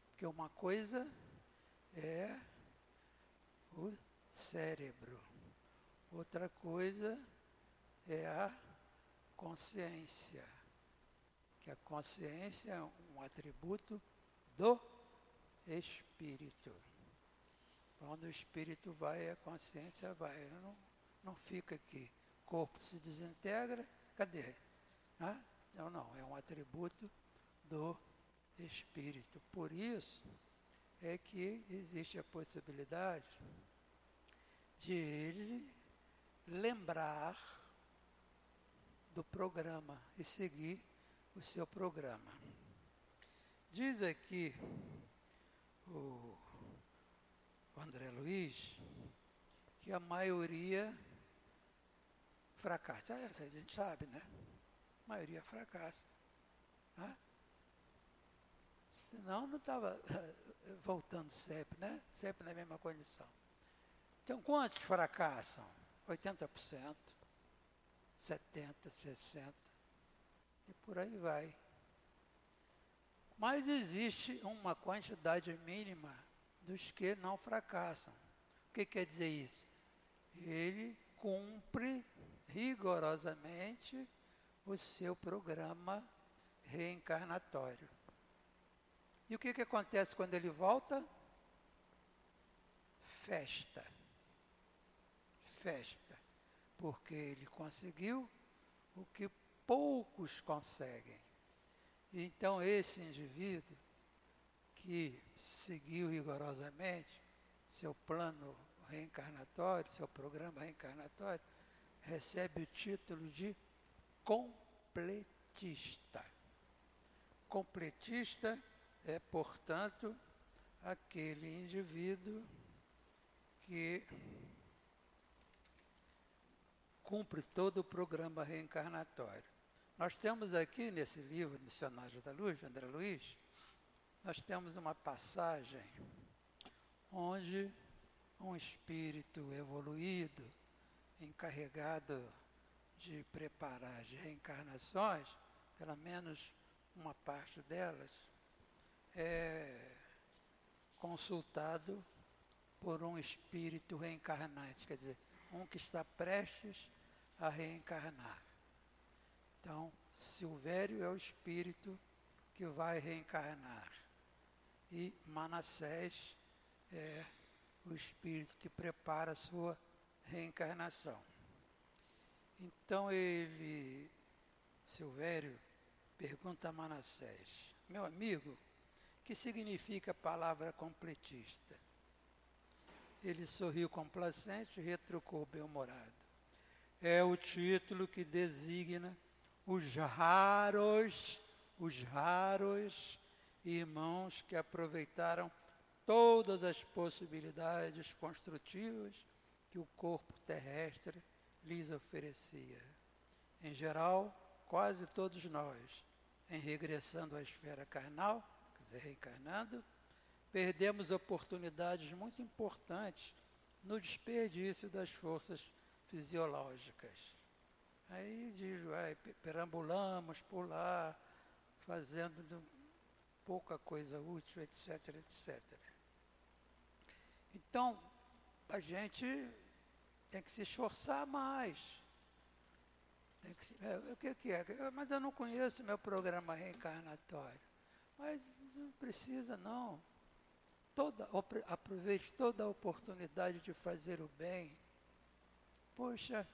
Porque uma coisa é o cérebro, outra coisa é a consciência. Que a consciência é um atributo do espírito. Quando o espírito vai, a consciência vai. Não, não fica aqui. O corpo se desintegra, cadê? Ah? Não, não, é um atributo do espírito. Por isso é que existe a possibilidade de ele lembrar do programa e seguir o seu programa. Diz aqui o André Luiz que a maioria fracassa. Ah, a gente sabe, né? A maioria fracassa. Né? Senão não estava voltando sempre, né? Sempre na mesma condição. Então, quantos fracassam? 80%, 70%, 60%, e por aí vai. Mas existe uma quantidade mínima dos que não fracassam. O que quer dizer isso? Ele cumpre rigorosamente o seu programa reencarnatório. E o que, que acontece quando ele volta? Festa. Festa. Porque ele conseguiu o que poucos conseguem. Então, esse indivíduo que seguiu rigorosamente seu plano reencarnatório, seu programa reencarnatório, recebe o título de completista. Completista é, portanto, aquele indivíduo que cumpre todo o programa reencarnatório. Nós temos aqui nesse livro, Missionário da Luz, de André Luiz, nós temos uma passagem onde um espírito evoluído, encarregado de preparar as reencarnações, pelo menos uma parte delas, é consultado por um espírito reencarnante, quer dizer, um que está prestes a reencarnar. Então, Silvério é o espírito que vai reencarnar. E Manassés é o espírito que prepara a sua reencarnação. Então ele, Silvério, pergunta a Manassés, meu amigo, que significa a palavra completista? Ele sorriu complacente e retrucou bem-humorado. É o título que designa os raros, os raros irmãos que aproveitaram todas as possibilidades construtivas que o corpo terrestre lhes oferecia. Em geral, quase todos nós, em regressando à esfera carnal, quer dizer, reencarnando, perdemos oportunidades muito importantes no desperdício das forças fisiológicas. Aí diz, vai, perambulamos por lá, fazendo pouca coisa útil, etc, etc. Então, a gente tem que se esforçar mais. Se, é, o que, que é? Mas eu não conheço meu programa reencarnatório. Mas não precisa não. Toda, aproveite toda a oportunidade de fazer o bem. Poxa,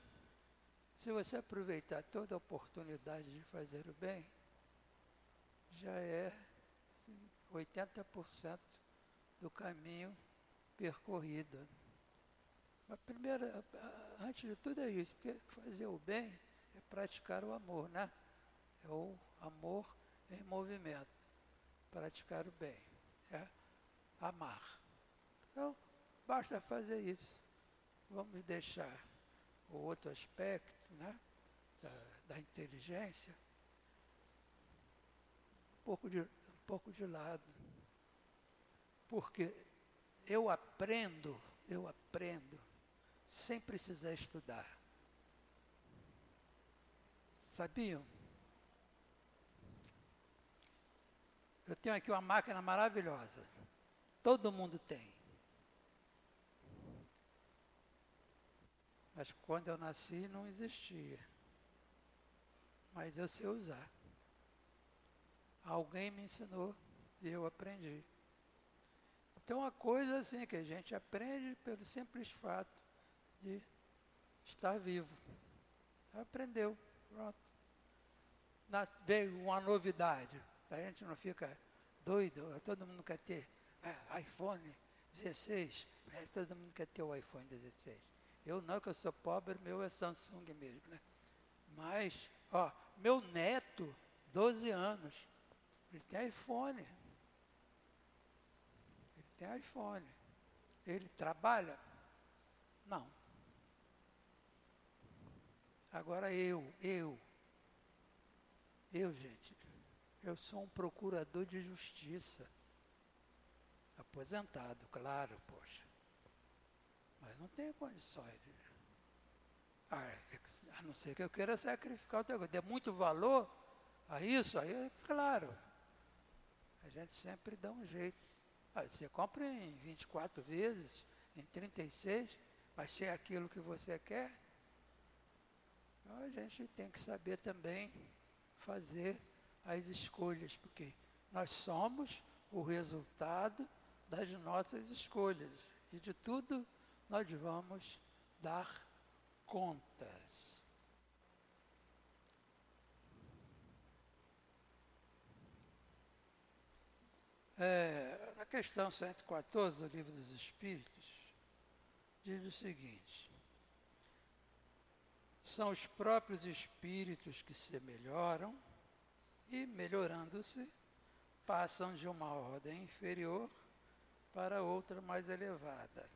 se você aproveitar toda a oportunidade de fazer o bem, já é 80% do caminho percorrido. Mas primeiro, antes de tudo é isso, porque fazer o bem é praticar o amor, né? É o amor em movimento. Praticar o bem. É amar. Então, basta fazer isso. Vamos deixar o outro aspecto né, da, da inteligência um pouco, de, um pouco de lado. Porque eu aprendo, eu aprendo sem precisar estudar. Sabiam? Eu tenho aqui uma máquina maravilhosa. Todo mundo tem. Mas quando eu nasci não existia. Mas eu sei usar. Alguém me ensinou e eu aprendi. Então, uma coisa assim que a gente aprende pelo simples fato de estar vivo. Aprendeu, pronto. Na, veio uma novidade. A gente não fica doido, todo mundo quer ter é, iPhone 16, é, todo mundo quer ter o iPhone 16. Eu não, que eu sou pobre, meu é Samsung mesmo, né? Mas, ó, meu neto, 12 anos, ele tem iPhone. Ele tem iPhone. Ele trabalha? Não. Agora eu, eu, eu, gente, eu sou um procurador de justiça. Aposentado, claro, poxa. Mas não tenho condições de. Ah, a não ser que eu queira sacrificar o teu. Dê muito valor a isso, aí é claro. A gente sempre dá um jeito. Você compra em 24 vezes, em 36, vai ser aquilo que você quer. Então a gente tem que saber também fazer as escolhas, porque nós somos o resultado das nossas escolhas. E de tudo nós vamos dar contas. É, na questão 114 do Livro dos Espíritos, diz o seguinte: são os próprios espíritos que se melhoram e, melhorando-se, passam de uma ordem inferior para outra mais elevada.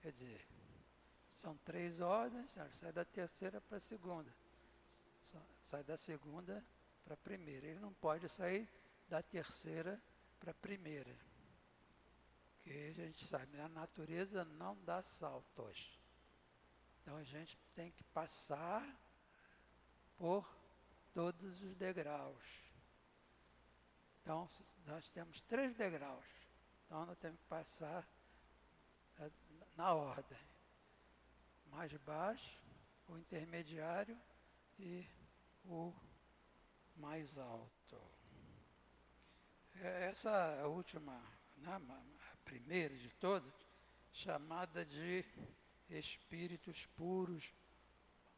Quer dizer, são três ordens, sai da terceira para a segunda. Sai da segunda para a primeira. Ele não pode sair da terceira para a primeira. Porque a gente sabe, a natureza não dá saltos. Então a gente tem que passar por todos os degraus. Então nós temos três degraus. Então nós temos que passar na ordem. Mais baixo, o intermediário e o mais alto. É, essa última, né, a primeira de todas, chamada de espíritos puros,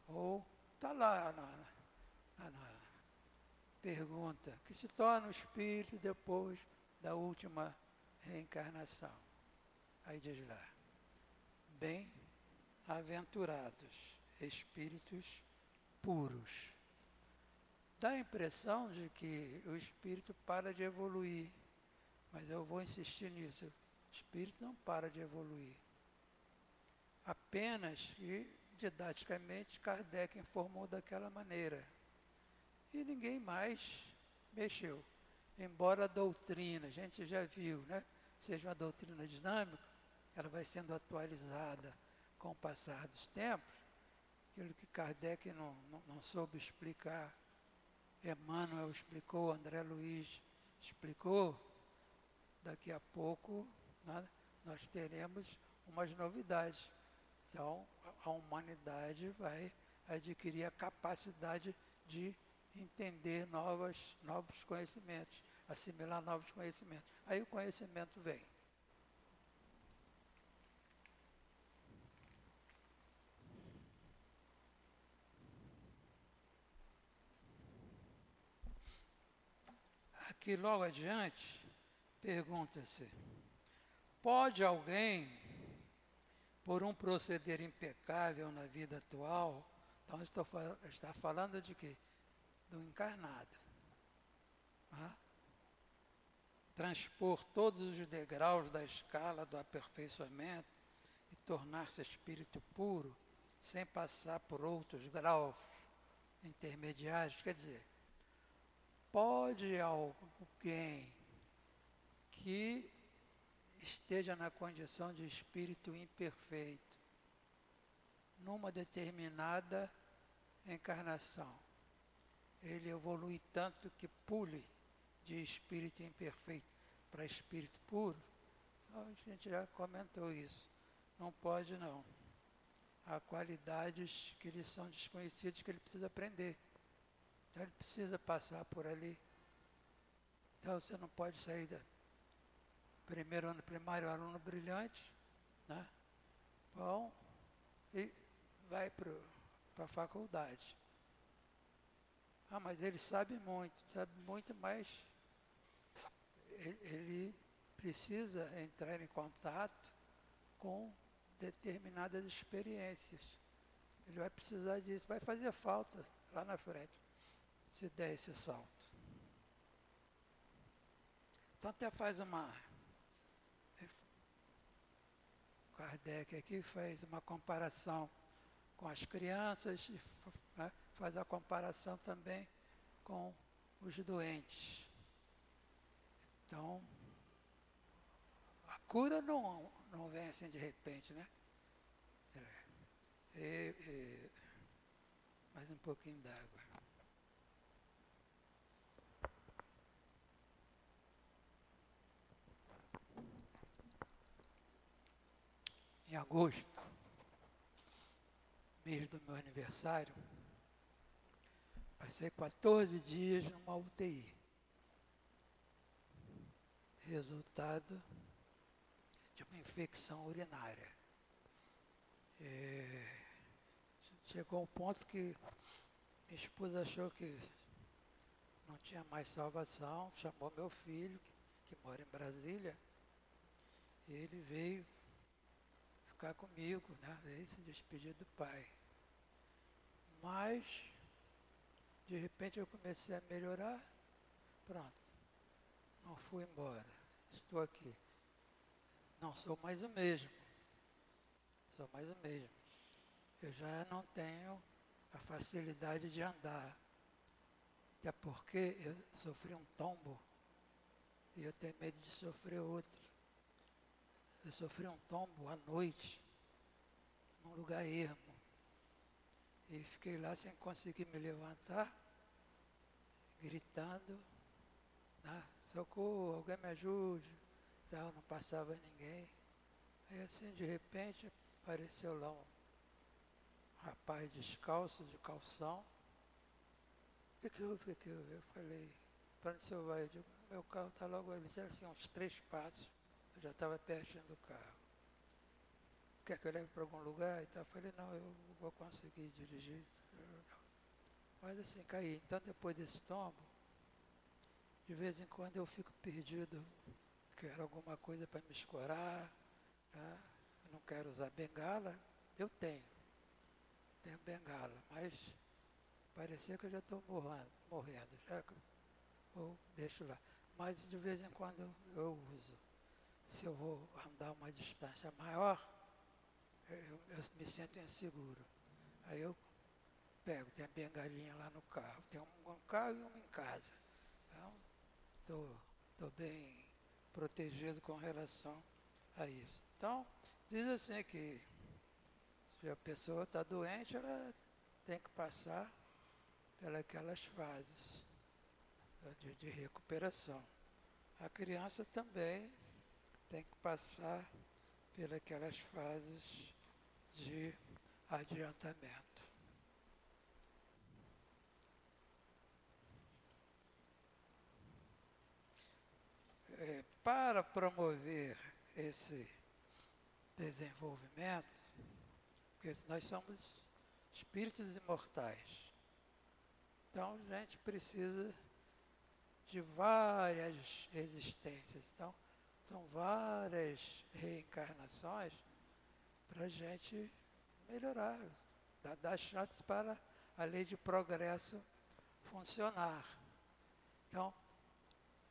ou está lá na, na, na pergunta, que se torna o espírito depois da última reencarnação. Aí diz lá, bem-aventurados, espíritos puros. Dá a impressão de que o espírito para de evoluir, mas eu vou insistir nisso. O espírito não para de evoluir. Apenas que, didaticamente, Kardec informou daquela maneira. E ninguém mais mexeu. Embora a doutrina, a gente já viu, né? seja uma doutrina dinâmica, ela vai sendo atualizada com o passar dos tempos. Aquilo que Kardec não, não, não soube explicar, Emmanuel explicou, André Luiz explicou, daqui a pouco né, nós teremos umas novidades. Então, a humanidade vai adquirir a capacidade de entender novas, novos conhecimentos, assimilar novos conhecimentos. Aí o conhecimento vem. Aqui logo adiante, pergunta-se: pode alguém, por um proceder impecável na vida atual, então estou, está falando de quê? Do encarnado. Ah? Transpor todos os degraus da escala do aperfeiçoamento e tornar-se espírito puro, sem passar por outros graus intermediários, quer dizer, Pode alguém que esteja na condição de espírito imperfeito, numa determinada encarnação, ele evolui tanto que pule de espírito imperfeito para espírito puro. Então, a gente já comentou isso. Não pode não. Há qualidades que lhe são desconhecidas que ele precisa aprender. Então ele precisa passar por ali. Então você não pode sair da primeiro ano primário, aluno brilhante, né? Bom, e vai para a faculdade. Ah, mas ele sabe muito, sabe muito, mas ele, ele precisa entrar em contato com determinadas experiências. Ele vai precisar disso, vai fazer falta lá na frente se der esse salto. Então até faz uma. Kardec aqui faz uma comparação com as crianças e né, faz a comparação também com os doentes. Então, a cura não, não vem assim de repente, né? E, e, mais um pouquinho d'água. Em agosto, mês do meu aniversário, passei 14 dias numa UTI. Resultado de uma infecção urinária. É, chegou um ponto que minha esposa achou que não tinha mais salvação, chamou meu filho, que, que mora em Brasília, e ele veio ficar comigo, né? Veio se despedir do pai. Mas, de repente eu comecei a melhorar, pronto. Não fui embora. Estou aqui. Não sou mais o mesmo. Sou mais o mesmo. Eu já não tenho a facilidade de andar. Até porque eu sofri um tombo e eu tenho medo de sofrer outro. Eu sofri um tombo à noite, num lugar ermo. E fiquei lá sem conseguir me levantar, gritando, né? socorro, alguém me ajude. Tal, não passava ninguém. Aí assim, de repente, apareceu lá um, rapaz descalço, de calção. O que, que eu, que, que eu, eu falei, para onde o senhor vai? Eu digo, meu carro está logo ali, assim, uns três passos. Já estava pertinho do carro. Quer que eu leve para algum lugar? Então eu falei, não, eu vou conseguir dirigir. Mas assim, caí. Então depois desse tombo, de vez em quando eu fico perdido, quero alguma coisa para me escorar, tá? não quero usar bengala, eu tenho. Tenho bengala, mas parecia que eu já estou morrendo, morrendo. Já ou deixo lá. Mas de vez em quando eu uso. Se eu vou andar uma distância maior, eu, eu me sinto inseguro. Aí eu pego, tem a bengalinha lá no carro. Tem um, um carro e uma em casa. Então, estou bem protegido com relação a isso. Então, diz assim que se a pessoa está doente, ela tem que passar pelas fases de, de recuperação. A criança também tem que passar pelas fases de adiantamento. É, para promover esse desenvolvimento, porque nós somos espíritos imortais. Então a gente precisa de várias existências. Então, são várias reencarnações para a gente melhorar, dar, dar chances para a lei de progresso funcionar. Então,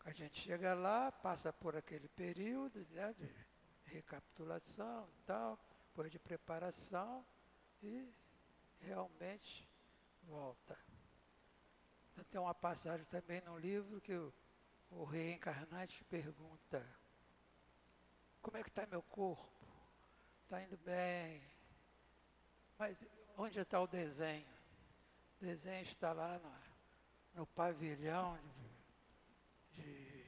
a gente chega lá, passa por aquele período né, de recapitulação e tal, depois de preparação e realmente volta. Tem uma passagem também no livro que o, o reencarnante pergunta, como é que está meu corpo? Está indo bem. Mas onde está o desenho? O desenho está lá no, no pavilhão de, de,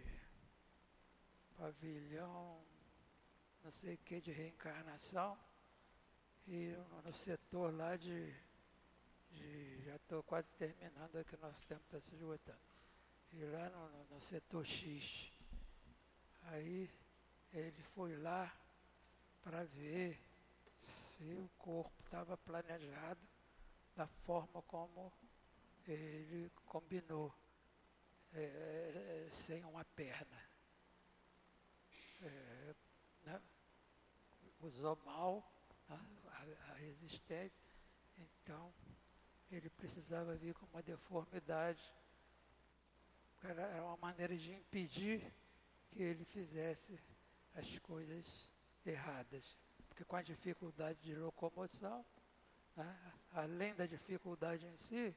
pavilhão não sei o que de reencarnação e no, no setor lá de de, já estou quase terminando aqui, nosso tempo está se esgotando. E lá no, no, no setor X. Aí ele foi lá para ver se o corpo estava planejado da forma como ele combinou, é, sem uma perna. É, né? Usou mal a, a resistência, então ele precisava vir com uma deformidade. Era uma maneira de impedir que ele fizesse as coisas erradas. Porque com a dificuldade de locomoção, né, além da dificuldade em si,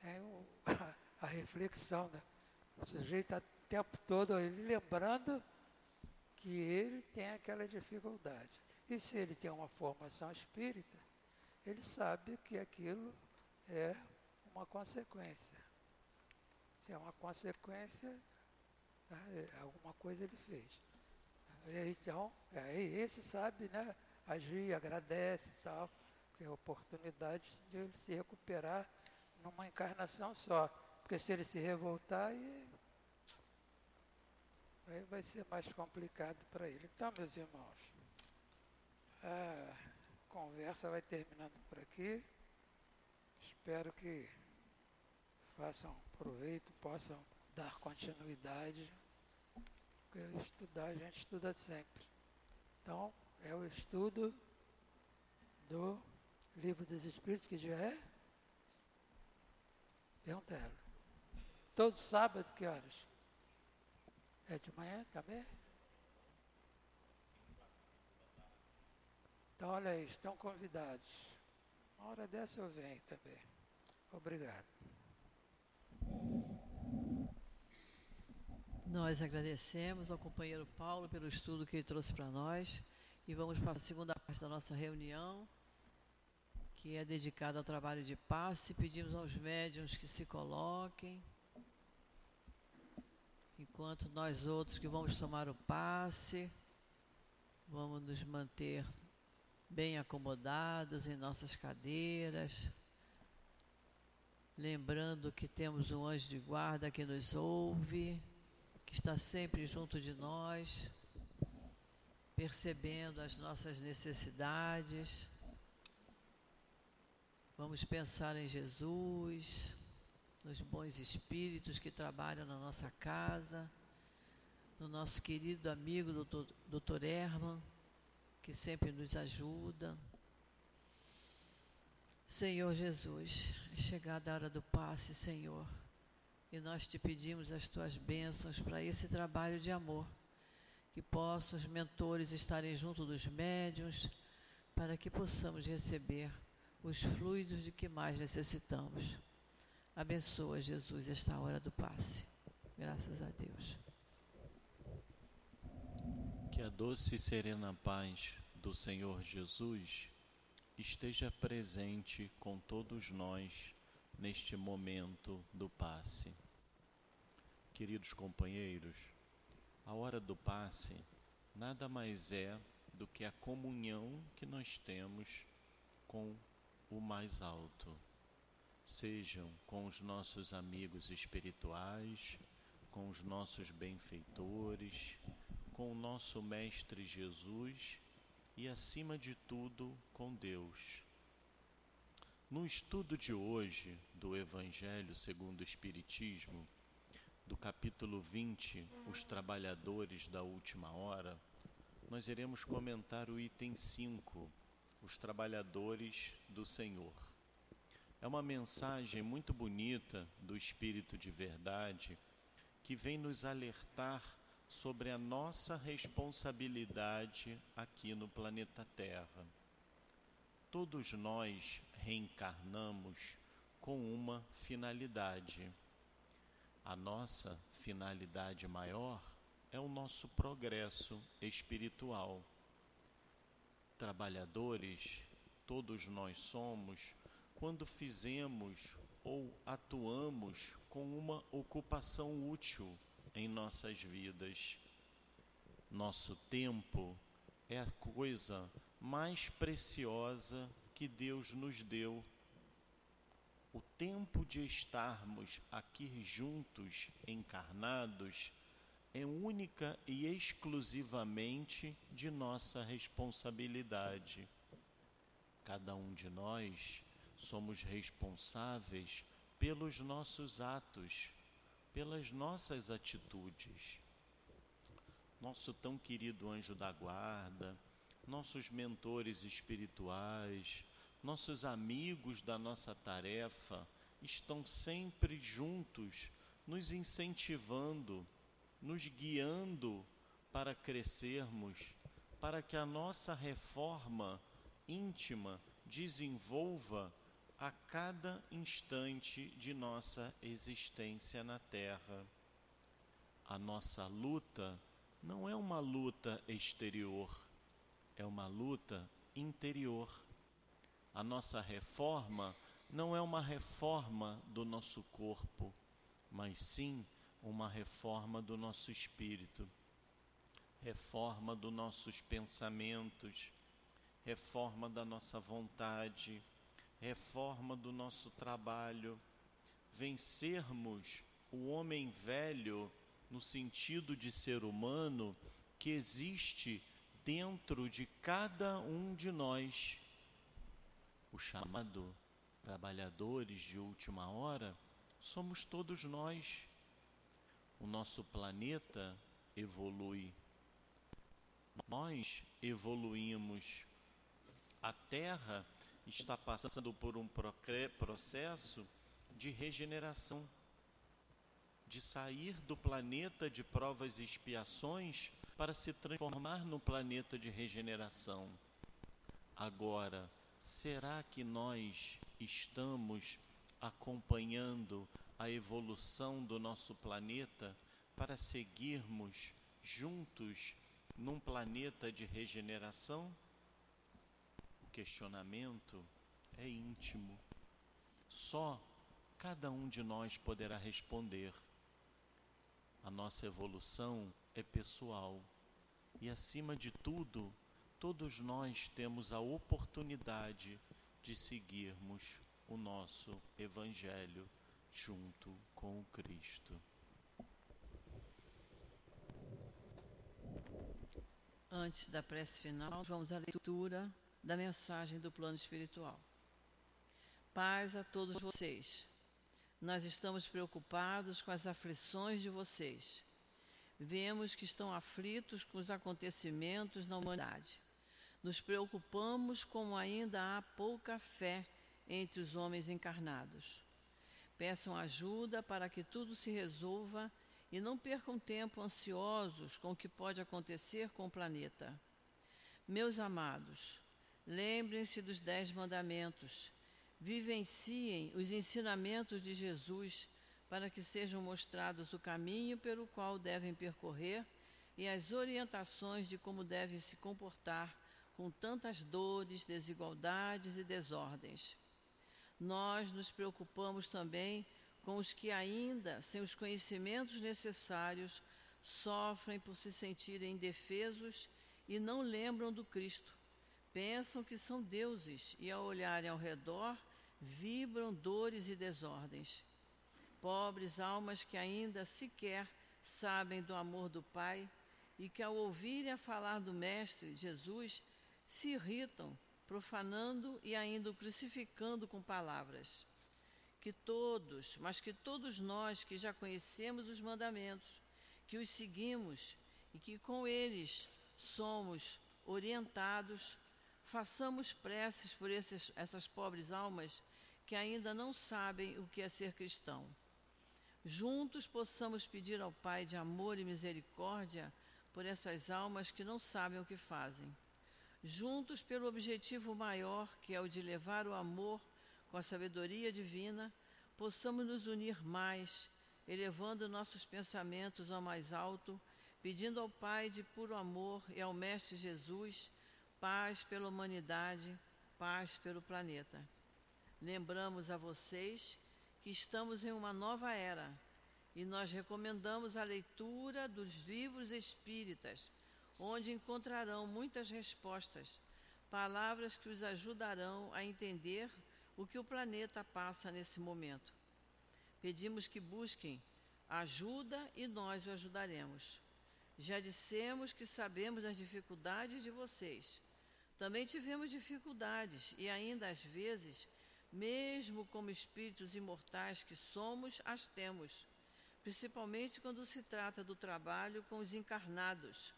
tem o, a, reflexão. Né? O sujeito está o tempo todo ele lembrando que ele tem aquela dificuldade. E se ele tem uma formação espírita, ele sabe que aquilo é uma consequência. Se é uma consequência, alguma coisa ele fez. Então, aí esse sabe, né, agir, agradece e tal, que é a oportunidade de ele se recuperar numa encarnação só. Porque se ele se revoltar, aí vai ser mais complicado para ele. Então, meus irmãos, ah, conversa vai terminando por aqui. Espero que façam proveito, possam dar continuidade. Porque estudar, a gente estuda sempre. Então, é o estudo do Livro dos Espíritos, que já é? Pergunta ela. Todo sábado, que horas? É de manhã também? Então, olha aí, estão convidados. Uma hora dessa eu venho também. Obrigado. Nós agradecemos ao companheiro Paulo pelo estudo que ele trouxe para nós e vamos para a segunda parte da nossa reunião, que é dedicada ao trabalho de passe. Pedimos aos médiums que se coloquem, enquanto nós outros que vamos tomar o passe, vamos nos manter bem acomodados em nossas cadeiras, lembrando que temos um anjo de guarda que nos ouve, que está sempre junto de nós, percebendo as nossas necessidades. Vamos pensar em Jesus, nos bons espíritos que trabalham na nossa casa, no nosso querido amigo doutor, doutor Herman, que sempre nos ajuda. Senhor Jesus, é chegada a hora do passe, Senhor, e nós te pedimos as tuas bênçãos para esse trabalho de amor, que possam os mentores estarem junto dos médiuns, para que possamos receber os fluidos de que mais necessitamos. Abençoa, Jesus, esta hora do passe. Graças a Deus. Que a doce e serena paz do Senhor Jesus esteja presente com todos nós neste momento do passe. Queridos companheiros, a hora do passe nada mais é do que a comunhão que nós temos com o mais alto. Sejam com os nossos amigos espirituais, com os nossos benfeitores, com o nosso Mestre Jesus e, acima de tudo, com Deus. No estudo de hoje do Evangelho segundo o Espiritismo, do capítulo 20, Os Trabalhadores da Última Hora, nós iremos comentar o item 5, Os Trabalhadores do Senhor. É uma mensagem muito bonita do Espírito de Verdade que vem nos alertar sobre a nossa responsabilidade aqui no planeta Terra. Todos nós reencarnamos com uma finalidade. A nossa finalidade maior é o nosso progresso espiritual. Trabalhadores, todos nós somos, quando fizemos ou atuamos com uma ocupação útil em nossas vidas. Nosso tempo é a coisa mais preciosa que Deus nos deu. O tempo de estarmos aqui juntos, encarnados, é única e exclusivamente de nossa responsabilidade. Cada um de nós somos responsáveis pelos nossos atos pelas nossas atitudes. Nosso tão querido anjo da guarda, nossos mentores espirituais, nossos amigos da nossa tarefa estão sempre juntos, nos incentivando, nos guiando para crescermos, para que a nossa reforma íntima desenvolva a cada instante de nossa existência na Terra. A nossa luta não é uma luta exterior, é uma luta interior. A nossa reforma não é uma reforma do nosso corpo, mas sim uma reforma do nosso espírito, reforma dos nossos pensamentos, reforma da nossa vontade reforma do nosso trabalho, vencermos o homem velho no sentido de ser humano que existe dentro de cada um de nós. O chamado trabalhadores de última hora somos todos nós. O nosso planeta evolui. Nós evoluímos. A Terra está passando por um processo de regeneração, de sair do planeta de provas e expiações para se transformar no planeta de regeneração. Agora, será que nós estamos acompanhando a evolução do nosso planeta para seguirmos juntos num planeta de regeneração? questionamento é íntimo. Só cada um de nós poderá responder. A nossa evolução é pessoal e, acima de tudo, todos nós temos a oportunidade de seguirmos o nosso Evangelho junto com o Cristo. Antes da prece final, vamos à leitura da mensagem do plano espiritual. Paz a todos vocês. Nós estamos preocupados com as aflições de vocês. Vemos que estão aflitos com os acontecimentos na humanidade. Nos preocupamos como ainda há pouca fé entre os homens encarnados. Peçam ajuda para que tudo se resolva e não percam tempo ansiosos com o que pode acontecer com o planeta. Meus amados, lembrem-se dos Dez Mandamentos, vivenciem os ensinamentos de Jesus para que sejam mostrados o caminho pelo qual devem percorrer e as orientações de como devem se comportar com tantas dores, desigualdades e desordens. Nós nos preocupamos também com os que ainda, sem os conhecimentos necessários, sofrem por se sentirem indefesos e não lembram do Cristo. Pensam que são deuses e, ao olharem ao redor, vibram dores e desordens. Pobres almas que ainda sequer sabem do amor do Pai e que, ao ouvirem a falar do Mestre Jesus, se irritam, profanando e ainda o crucificando com palavras que todos, mas que todos nós que já conhecemos os mandamentos, que os seguimos e que com eles somos orientados, façamos preces por esses, essas pobres almas que ainda não sabem o que é ser cristão. Juntos possamos pedir ao Pai de amor e misericórdia por essas almas que não sabem o que fazem. Juntos pelo objetivo maior, que é o de levar o amor com a sabedoria divina, possamos nos unir mais, elevando nossos pensamentos ao mais alto, pedindo ao Pai de puro amor e ao Mestre Jesus paz pela humanidade, paz pelo planeta. Lembramos a vocês que estamos em uma nova era e nós recomendamos a leitura dos livros espíritas, onde encontrarão muitas respostas, palavras que os ajudarão a entender o que o planeta passa nesse momento. Pedimos que busquem ajuda e nós o ajudaremos. Já dissemos que sabemos das dificuldades de vocês. Também tivemos dificuldades e ainda às vezes, mesmo como espíritos imortais que somos, as temos, principalmente quando se trata do trabalho com os encarnados.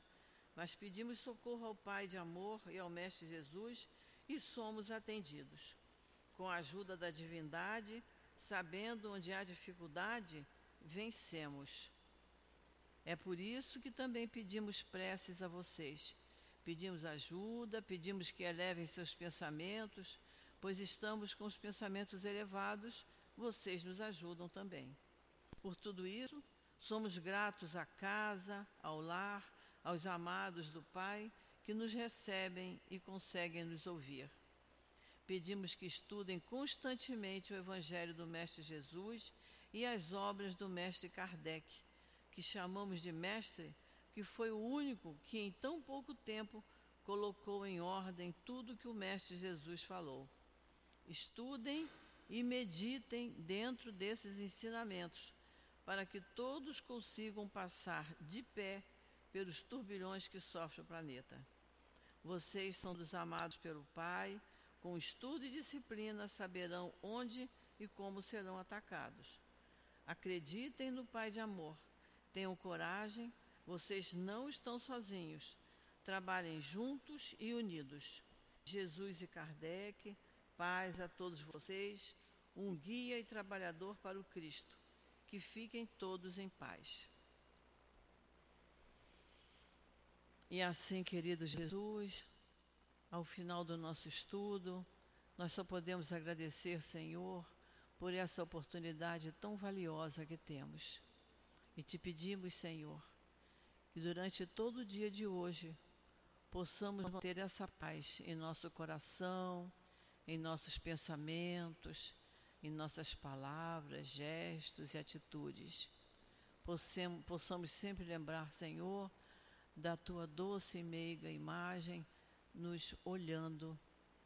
Mas pedimos socorro ao Pai de amor e ao Mestre Jesus e somos atendidos com a ajuda da divindade, sabendo onde há dificuldade, vencemos. É por isso que também pedimos preces a vocês. Pedimos ajuda, pedimos que elevem seus pensamentos, pois estamos com os pensamentos elevados, vocês nos ajudam também. Por tudo isso, somos gratos à casa, ao lar, aos amados do Pai que nos recebem e conseguem nos ouvir. Pedimos que estudem constantemente o Evangelho do Mestre Jesus e as obras do Mestre Kardec, que chamamos de Mestre, que foi o único que em tão pouco tempo colocou em ordem tudo que o Mestre Jesus falou. Estudem e meditem dentro desses ensinamentos, para que todos consigam passar de pé pelos turbilhões que sofre o planeta. Vocês são dos amados pelo Pai com estudo e disciplina, saberão onde e como serão atacados. Acreditem no Pai de amor. Tenham coragem, vocês não estão sozinhos. Trabalhem juntos e unidos. Jesus e Kardec, paz a todos vocês, um guia e trabalhador para o Cristo. Que fiquem todos em paz. E assim, querido Jesus, ao final do nosso estudo, nós só podemos agradecer, Senhor, por essa oportunidade tão valiosa que temos. E te pedimos, Senhor, que durante todo o dia de hoje possamos ter essa paz em nosso coração, em nossos pensamentos, em nossas palavras, gestos e atitudes. Possamos sempre lembrar, Senhor, da tua doce e meiga imagem nos olhando,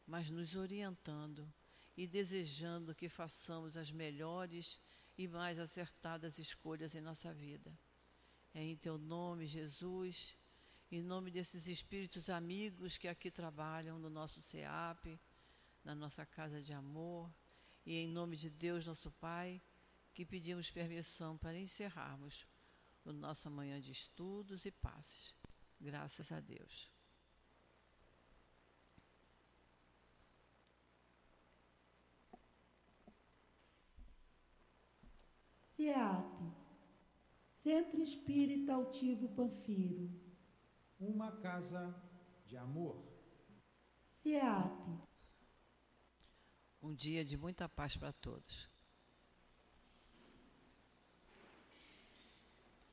mas nos orientando e desejando que façamos as melhores e mais acertadas escolhas em nossa vida. É em teu nome, Jesus, em nome desses espíritos amigos que aqui trabalham no nosso CEAP, na nossa casa de amor, e em nome de Deus, nosso Pai, que pedimos permissão para encerrarmos a nossa manhã de estudos e passes. Graças a Deus. CEAP, Centro Espírita Altivo Panfiro. Uma casa de amor. CEAP. Um dia de muita paz para todos.